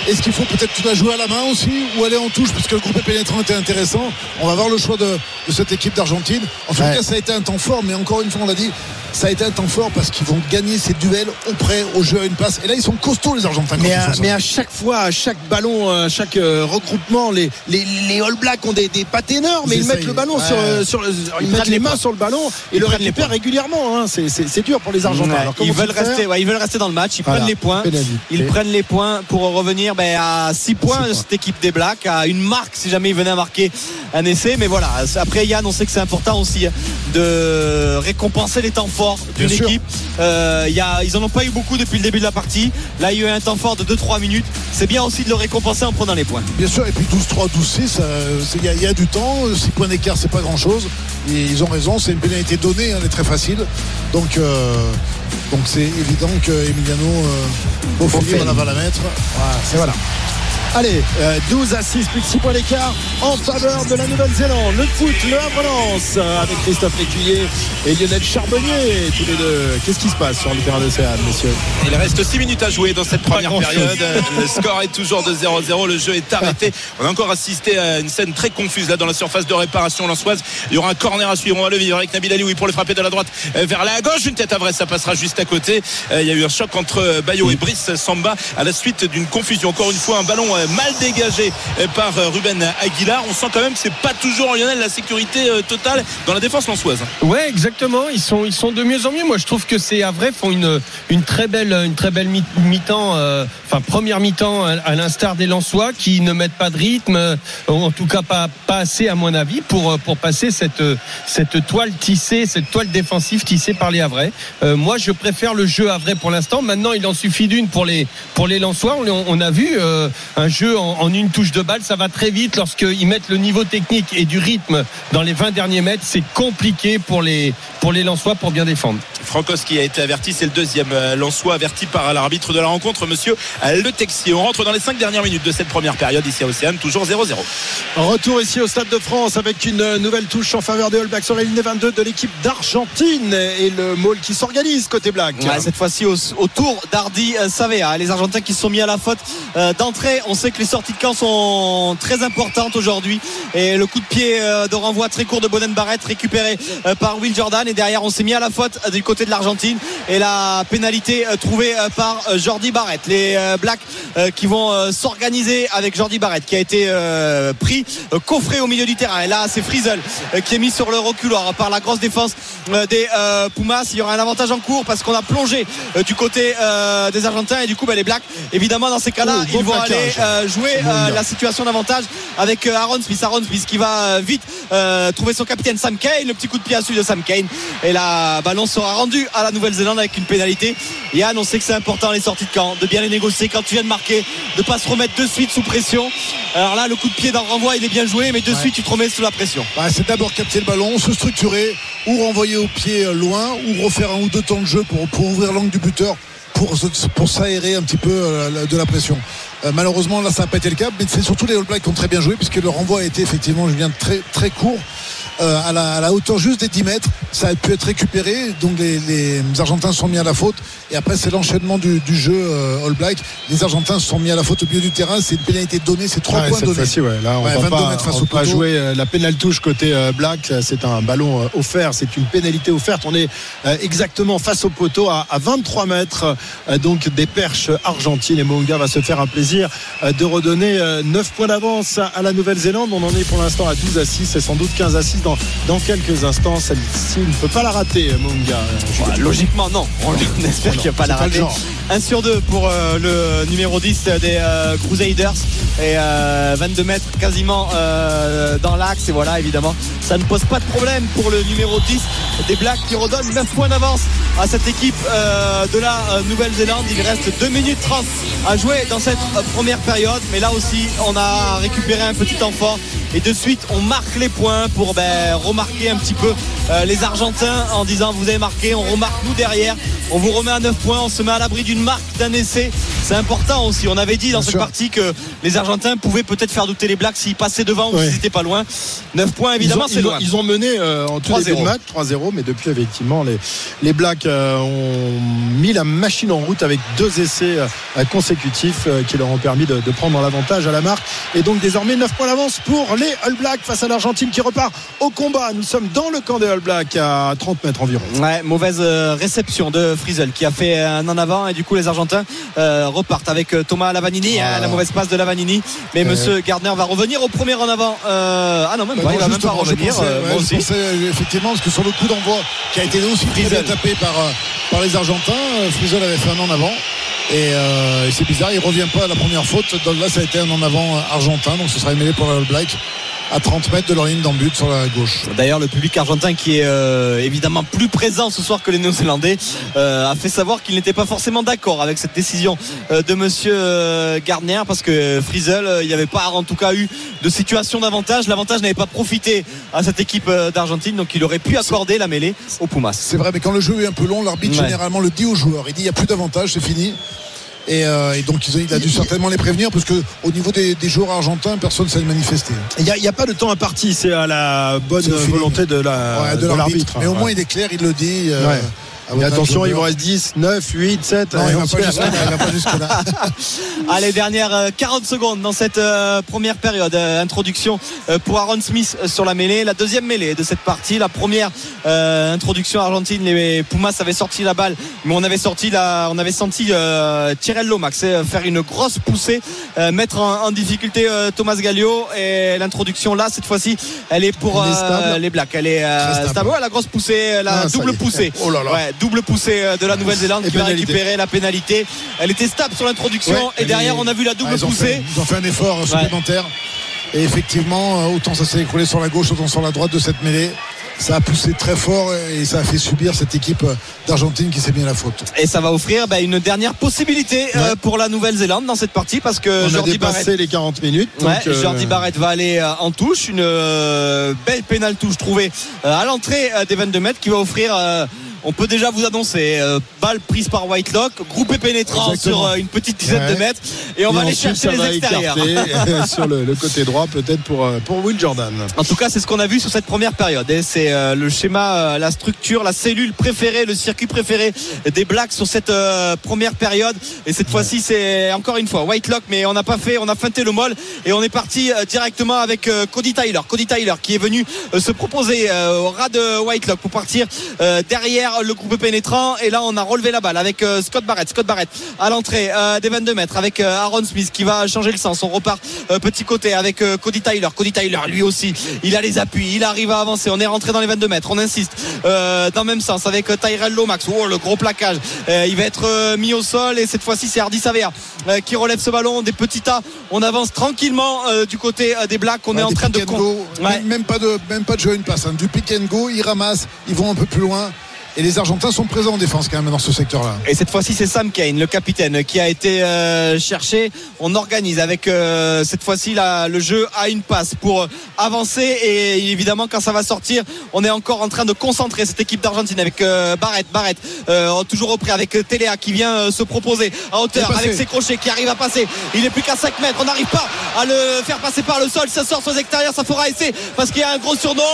Est-ce qu'il faut peut-être tout à jouer à la main aussi? Ou aller en touche? Parce que le groupe pénétrant était intéressant. On va voir le choix de, cette équipe d'Argentine. En tout cas, ça a été un temps fort, mais encore une fois, on l'a dit, ça a été un temps fort parce qu'ils vont gagner ces duels au près, au jeu à une passe. Et là, ils sont costauds, les Argentins. Mais à, mais à, chaque fois, à chaque ballon, à chaque euh, regroupement, les, les, les, All Blacks ont des, des pattes énormes, mais ils, mettent le ballon sur, sur le, ils, mettent les mains sur le ballon et le récupèrent régulièrement. Hein. C'est dur pour les Argentins. Alors, ils veulent rester, ouais, ils veulent rester dans le match. Ils voilà. prennent les points. Pénalité. Ils prennent les points pour revenir ben, à 6 points, points cette équipe des Blacks, à une marque si jamais ils venaient à marquer un essai. Mais voilà. Après Yann, on sait que c'est important aussi hein, de récompenser les temps forts d'une équipe. Euh, y a, ils en ont pas eu beaucoup depuis le début de la partie. Là, il y a eu un temps fort de 2-3 minutes. C'est bien aussi de le récompenser en prenant les points. Bien sûr. Et puis 12-3, 12-6, il y, y, a du temps. 6 points d'écart, c'est pas grand chose. Et ils ont raison. C'est une pénalité donnée. Elle est très facile. Donc, euh, donc c'est évident que Emiliano euh, Beaufort va la mettre. Voilà, c'est voilà. Allez, euh, 12 à 6, plus de 6 points d'écart en faveur de la Nouvelle-Zélande. Le foot, le Havre avec Christophe Lécuyer et Lionel Charbonnier, tous les deux. Qu'est-ce qui se passe sur le terrain d'Océane, messieurs Il reste 6 minutes à jouer dans cette première période. Le score est toujours de 0-0. Le jeu est arrêté. On a encore assisté à une scène très confuse là dans la surface de réparation lançoise. Il y aura un corner à suivre. On va le vivre avec Nabil Alioui pour le frapper de la droite vers la gauche. Une tête à vrai, ça passera juste à côté. Il y a eu un choc entre Bayo et Brice Samba à la suite d'une confusion. Encore une fois, un ballon mal dégagé par Ruben Aguilar. On sent quand même que c'est pas toujours Lionel la sécurité totale dans la défense lançoise. Ouais, exactement. Ils sont, ils sont de mieux en mieux. Moi, je trouve que c'est à vrai font une, une très belle, une très belle mi-temps, euh, enfin première mi-temps à, l'instar des Lensois qui ne mettent pas de rythme, en tout cas pas, pas assez à mon avis pour, pour passer cette, cette toile tissée, cette toile défensive tissée par les Havrais. Euh, moi, je préfère le jeu Havrais pour l'instant. Maintenant, il en suffit d'une pour les, pour les Lensois. On, a vu euh, un jeu en, en, une touche de balle, ça va très vite lorsqu'ils mettent le niveau technique et du rythme dans les 20 derniers mètres. C'est compliqué pour les, pour les Lensois pour bien défendre. Francos qui a été averti, c'est le deuxième Lensois averti par l'arbitre de la rencontre, monsieur Le Texier. On rentre dans les 5 dernières minutes de cette première période ici à Océane, toujours 0-0. Retour ici au Stade de France avec une nouvelle touche en faveur des All Blacks sur la ligne 22 de l'équipe d'Argentine et le môle qui s'organise côté Black. Ouais, cette fois-ci au, autour d'Ardi Savea. Les Argentins qui se sont mis à la faute d'entrée. On sait que les sorties de camp sont très importantes aujourd'hui. Et le coup de pied de renvoi très court de Bonen Barrett récupéré par Will Jordan. Et derrière on s'est mis à la faute du côté de l'Argentine. Et la pénalité trouvée par Jordi Barrett. Les Blacks qui vont s'organiser avec Jordi Barrett qui a été pris coffré au milieu du terrain. Et là c'est Frizel qui est mis sur le reculoir par la grosse défense des Pumas. Il y aura un avantage en cours parce qu'on a plongé du côté des Argentins. Et du coup bah, les Blacks évidemment dans ces cas là oh, ils vont aller jouer la situation d'avantage avec Aaron Smith. Aaron Smith qui va vite trouver son capitaine Sam Kane. Le petit coup de pied à celui de Sam Kane. Et la ballon sera rendue à la Nouvelle-Zélande avec une pénalité. Yann on sait que c'est important les sorties de camp de bien les négocier quand tu viens de marquer de pas se remettre de suite sous pression. Alors là le coup de pied dans le renvoi il est bien joué mais de ouais. suite tu te remets sous la pression. Ouais, c'est d'abord capter le ballon se structurer ou renvoyer au pied loin ou refaire un ou deux temps de jeu pour, pour ouvrir l'angle du buteur pour, pour s'aérer un petit peu de la pression. Euh, malheureusement, là, ça n'a pas été le cas, mais c'est surtout les All Blacks qui ont très bien joué, puisque le renvoi a été effectivement, Julien, très, très court. Euh, à, la, à, la, hauteur juste des 10 mètres. Ça a pu être récupéré. Donc les, les Argentins sont mis à la faute. Et après, c'est l'enchaînement du, du, jeu euh, All Black. Les Argentins se sont mis à la faute au milieu du terrain. C'est une pénalité donnée. C'est 3 ouais, points donnés. Ouais. Là, on ouais, va pas, on va pas jouer euh, la pénale touche côté euh, Black. C'est un ballon euh, offert. C'est une pénalité offerte. On est exactement face au poteau à, à 23 mètres. Donc des perches argentines. Et Monga va se faire un plaisir de redonner 9 points d'avance à la Nouvelle-Zélande. On en est pour l'instant à 12 à 6 et sans doute 15 à 6 dans, dans quelques instants. Celle-ci ne peut pas la rater, Monga. Ouais, logiquement, non. On, espère qu'il ne va pas la rater. 1 sur 2 pour euh, le numéro 10 des euh, Crusaders et euh, 22 mètres quasiment euh, dans l'axe et voilà évidemment ça ne pose pas de problème pour le numéro 10 des Blacks qui redonne 9 points d'avance à cette équipe euh, de la Nouvelle-Zélande il reste 2 minutes 30 à jouer dans cette première période mais là aussi on a récupéré un petit fort. Et de suite on marque les points pour ben, remarquer un petit peu les Argentins en disant vous avez marqué on remarque nous derrière. On vous remet à 9 points on se met à l'abri d'une marque d'un essai. C'est important aussi. On avait dit dans Bien cette sûr. partie que les Argentins pouvaient peut-être faire douter les Blacks s'ils passaient devant ou s'ils n'étaient pas loin. 9 points évidemment c'est loin. ils ont mené euh, en tout début de match 3-0 mais depuis effectivement les, les Blacks euh, ont mis la machine en route avec deux essais euh, consécutifs qui leur ont permis de, de prendre l'avantage à la marque. Et donc désormais 9 points d'avance pour les les All Blacks face à l'Argentine qui repart au combat. Nous sommes dans le camp des All Blacks à 30 mètres environ. Ouais, mauvaise euh, réception de Frizel qui a fait un en avant et du coup les Argentins euh, repartent avec euh, Thomas Lavanini, Ah. hein, la mauvaise passe de Lavanini. Mais Monsieur Gardner va revenir au premier en avant. Euh, ah non, même Bah, pas, il va même pas revenir. pensais, euh, ouais, moi je aussi. pensais, euh, effectivement parce que sur le coup d'envoi qui a été aussi très bien tapé par, euh, par les Argentins, euh, Frizel avait fait un en avant. Et euh, c'est bizarre, il revient pas à la première faute. Donc là, ça a été un en avant euh, argentin, donc ce sera une mêlée pour All Blacks à 30 mètres de leur ligne d'embut sur la gauche. D'ailleurs, le public argentin qui est euh, évidemment plus présent ce soir que les Néo-Zélandais euh, a fait savoir qu'il n'était pas forcément d'accord avec cette décision euh, de Monsieur Gardner parce que Frizel, euh, il n'y avait pas en tout cas eu de situation d'avantage. L'avantage n'avait pas profité à cette équipe d'Argentine, donc il aurait pu accorder la mêlée au Pumas. C'est vrai, mais quand le jeu est un peu long, l'arbitre Ouais. généralement le dit aux joueurs. Il dit il n'y a plus d'avantage, c'est fini. Et, euh, et donc il a dû certainement les prévenir parce que au niveau des, des joueurs argentins, personne ne s'est manifesté. Il n'y a, pas de temps imparti, c'est à la bonne volonté de la- Ouais, de l'arbitre. Mais au Ouais. moins il est clair, il le dit. euh, Ouais. À Mais attention, il vous reste 10, 9, 8, 7. Non, il va pas jusque-là. Allez, dernière euh, 40 secondes dans cette euh, première période. Euh, introduction euh, pour Aaron Smith euh, sur la mêlée. La deuxième mêlée de cette partie. La première euh, introduction argentine, les Pumas avaient sorti la balle, mais on avait sorti la, on avait senti euh, Tyrell Lomax euh, faire une grosse poussée, euh, mettre en, en difficulté euh, Thomas Gallio. Et l'introduction là, cette fois-ci, elle est pour euh, les Blacks. Elle est euh, stable. Ouais, la grosse poussée, la Ah, double poussée. Oh là là. Ouais, double poussée euh, de la Nouvelle-Zélande qui va récupérer la pénalité. Elle était stable sur l'introduction Ouais, et derrière est- on a vu la double Ah, ils, poussée. fait, ils ont fait un effort euh, supplémentaire. Et effectivement, euh, autant ça s'est écroulé sur la gauche, autant sur la droite de cette mêlée. Ça a poussé très fort et ça a fait subir cette équipe d'Argentine qui s'est mis à la faute. Et ça va offrir bah, une dernière possibilité euh, pour la Nouvelle-Zélande dans cette partie parce que On a Jordi dépassé Barrett. les 40 minutes. Ouais, donc, euh, Jordi Barrett va aller euh, en touche, une belle pénale touche trouvée à l'entrée des 22 mètres qui va offrir. On peut déjà vous annoncer euh, balle prise par Whitelock, groupé pénétrant Exactement. sur euh, une petite dizaine Ouais. de mètres et on et va aller chercher les extérieurs. sur le, le côté droit, peut-être pour, euh, pour Will Jordan. En tout cas, c'est ce qu'on a vu sur cette première période. Et c'est euh, le schéma, euh, la structure, la cellule préférée, le circuit préféré des Blacks sur cette euh, première période. Et cette fois-ci, c'est encore une fois Whitelock, mais on n'a pas fait, on a feinté le molle et on est parti euh, directement avec euh, Cody Tyler. Cody Tyler qui est venu euh, se proposer euh, au ras de Whitelock pour partir euh, le groupe pénétrant. Et là, on a relevé la balle avec euh, Scott Barrett. Scott Barrett à l'entrée euh, des 22 mètres avec euh, Aaron Smith qui va changer le sens. On repart petit côté avec Cody Tyler. Cody Tyler, lui aussi, il a les appuis, il arrive à avancer. On est rentré dans les 22 mètres. On insiste dans le même sens avec Tyrell Lomax. Oh, le gros plaquage. Il va être mis au sol et cette fois-ci, c'est Hardy Savea qui relève ce ballon. Des petits tas. On avance tranquillement du côté des Blacks. On Ouais, est en train de go. Ouais. Même, pas de même pas de à une passe. hein. Du pick and go, ils ramassent, ils vont un peu plus loin. Et les Argentins sont présents en défense quand même dans ce secteur-là. Et cette fois-ci, c'est Sam Kane, le capitaine, qui a été euh, cherché. On organise avec euh, cette fois-ci le jeu à une passe pour euh, avancer. Et évidemment, quand ça va sortir, on est encore en train de concentrer cette équipe d'Argentine avec euh, Barrett, Barrett, euh, toujours au près avec euh, Téléa qui vient se proposer à hauteur avec ses crochets qui arrive à passer. Il est plus qu'à 5 mètres. On n'arrive pas à le faire passer par le sol. Ça sort sur les extérieurs. Ça fera essai parce qu'il y a un gros surnombre.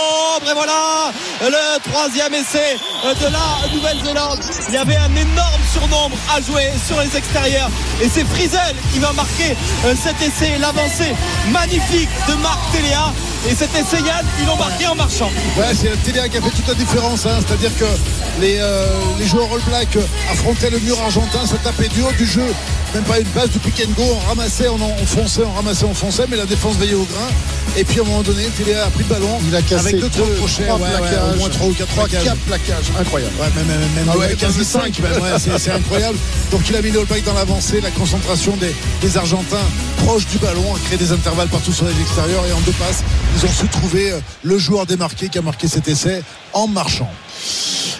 Et voilà le troisième essai de la Nouvelle-Zélande. Il y avait un énorme surnombre à jouer sur les extérieurs. Et c'est Frizel qui va marquer euh, cet essai. L'avancée magnifique de Marc Téléa. Et cet essai, Yann, ils l'ont marqué en marchant. Ouais, c'est la Téléa qui a fait toute la différence. hein. C'est-à-dire que les, euh, les joueurs All Black affrontaient le mur argentin, ça tapait du haut du jeu. Même pas une base du pick and go, on ramassait, on, fonçait, on ramassait, on fonçait, mais la défense veillait au grain. Et puis à un moment donné, Téléa a pris le ballon. Il a cassé avec deux, trois crochets, trois ouais, ouais, plaquages, au moins trois ou quatre trois, plaquages. quatre plaquages. Incroyable. Ouais, même, même, même Ah ouais, quasi 15, 5, même, ouais, c'est, c'est incroyable. Donc il a mis les All Blacks dans l'avancée, la concentration des, des Argentins proche du ballon, a créé des intervalles partout sur les extérieurs et en deux passes, ils ont su trouver euh, le joueur démarqué qui a marqué cet essai en marchant.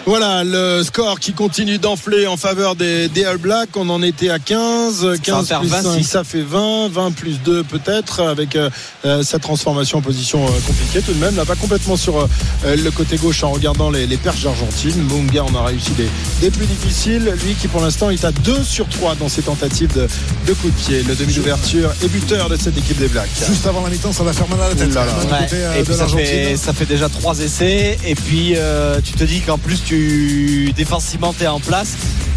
Voilà le score qui continue d'enfler en faveur des, des All Blacks. On en était à 15. 15 faire plus 20, 5, si. ça fait 20. 20 plus 2 peut-être avec euh, euh, sa transformation en position euh, compliquée tout de même. Là, pas complètement sur euh, le côté gauche en regardant les, les perches d'Argentine. Munga, on a réussi des, des plus difficiles. Lui qui pour l'instant est à 2 sur 3 dans ses tentatives de, de coup de pied. Le demi d'ouverture et buteur de cette équipe des Blacks. Juste avant la mi-temps, ça va faire mal à la tête. Là là. Ouais. côté, euh, et de puis ça fait, ça fait déjà trois essais et puis euh, tu te dis qu'en plus tu défensivement tu es en place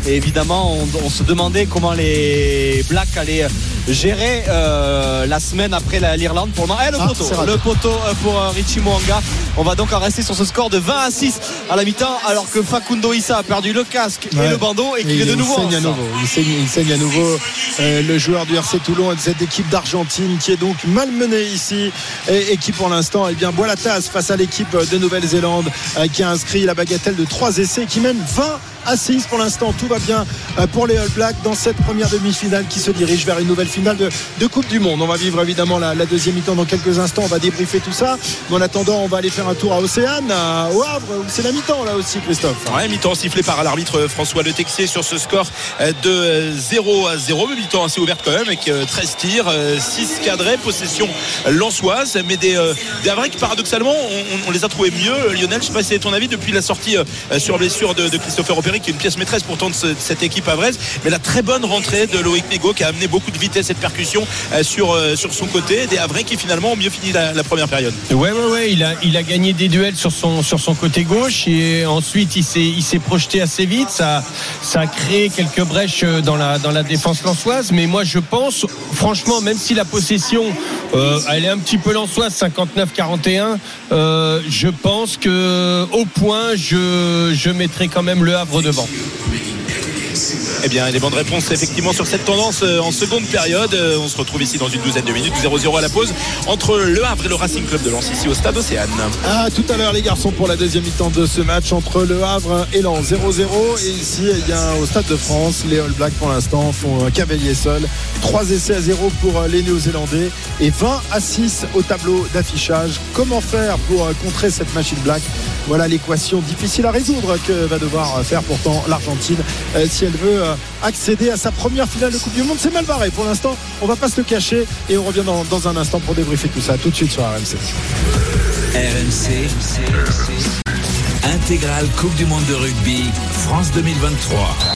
Et évidemment, on, on se demandait comment les Blacks allaient gérer euh, la semaine après la- l'Irlande pour le moment. Eh, le Ah, poteau, le poteau euh, pour euh, Richie Mwanga. On va donc en rester sur ce score de 20 à 6 à la mi-temps, alors que Facundo Issa a perdu le casque et le bandeau et qu'il est de il nouveau en saigne à nouveau. Il saigne, il saigne à nouveau euh, le joueur du RC Toulon et de cette équipe d'Argentine qui est donc malmenée ici et, et qui pour l'instant eh bien boit la tasse face à l'équipe de Nouvelle-Zélande qui a inscrit la bagatelle de 3 essais qui mène 20 à 6 pour l'instant tout va bien euh, pour les All Blacks dans cette première demi-finale qui se dirige vers une nouvelle finale de, Coupe du Monde on va vivre évidemment la, deuxième mi-temps dans quelques instants on va débriefer tout ça mais en attendant on va aller faire un tour à Océane à- au Havre où c'est la mi-temps là aussi Christophe Ouais, mi-temps sifflé par l'arbitre François Le Texier sur ce score euh, de euh, 0 à 0. Mais mi-temps assez ouverte quand même avec euh, 13 tirs, 6 cadrés, possession lançoise. Mais des, euh, des qui paradoxalement, on, les a trouvés mieux. Lionel, je sais pas si c'est ton avis depuis la sortie euh, sur blessure de, de Christopher Opéry, qui est une pièce maîtresse pourtant de, ce- de cette équipe havraise. Mais la très bonne rentrée de Loïc Nego qui a amené beaucoup de vitesse et de percussion euh, sur, euh, sur son côté. Des Havrais qui finalement ont mieux fini la, première période. Ouais, ouais, ouais. Il a, il a gagné des duels sur son, sur son côté gauche et ensuite il s'est, il s'est projeté assez vite. Ça, ça a créé quelques brèches dans la, dans la défense lançoise. Mais moi, je pense, franchement, même si la possession, euh, elle est un petit peu lançoise, 59-41, euh, je pense que au point, je, je mettrai quand même le Havre devant. Eh bien, les bonnes réponses effectivement sur cette tendance euh, en seconde période. Euh, On se retrouve ici dans une douzaine de minutes, 0-0 à la pause entre le Havre et le Racing Club de Lens ici au stade Océane. Ah, tout à l'heure, les garçons, pour la deuxième mi-temps de ce match entre Le Havre et Lens 0-0. Et ici, eh bien, au Stade de France, les All Blacks, pour l'instant, font un cavalier seul. 3 essais à 0 pour euh, les Néo-Zélandais et 20 à 6 au tableau d'affichage. Comment faire pour contrer cette machine black? Voilà l'équation difficile à résoudre que va devoir faire pourtant l'Argentine elle veut euh, accéder à sa première finale de Coupe du Monde. C'est mal barré pour l'instant. On va pas se le cacher et on revient dans, un instant pour débriefer tout ça. Tout de suite sur RMC. RMC. Intégrale Coupe du Monde de rugby, France 2023.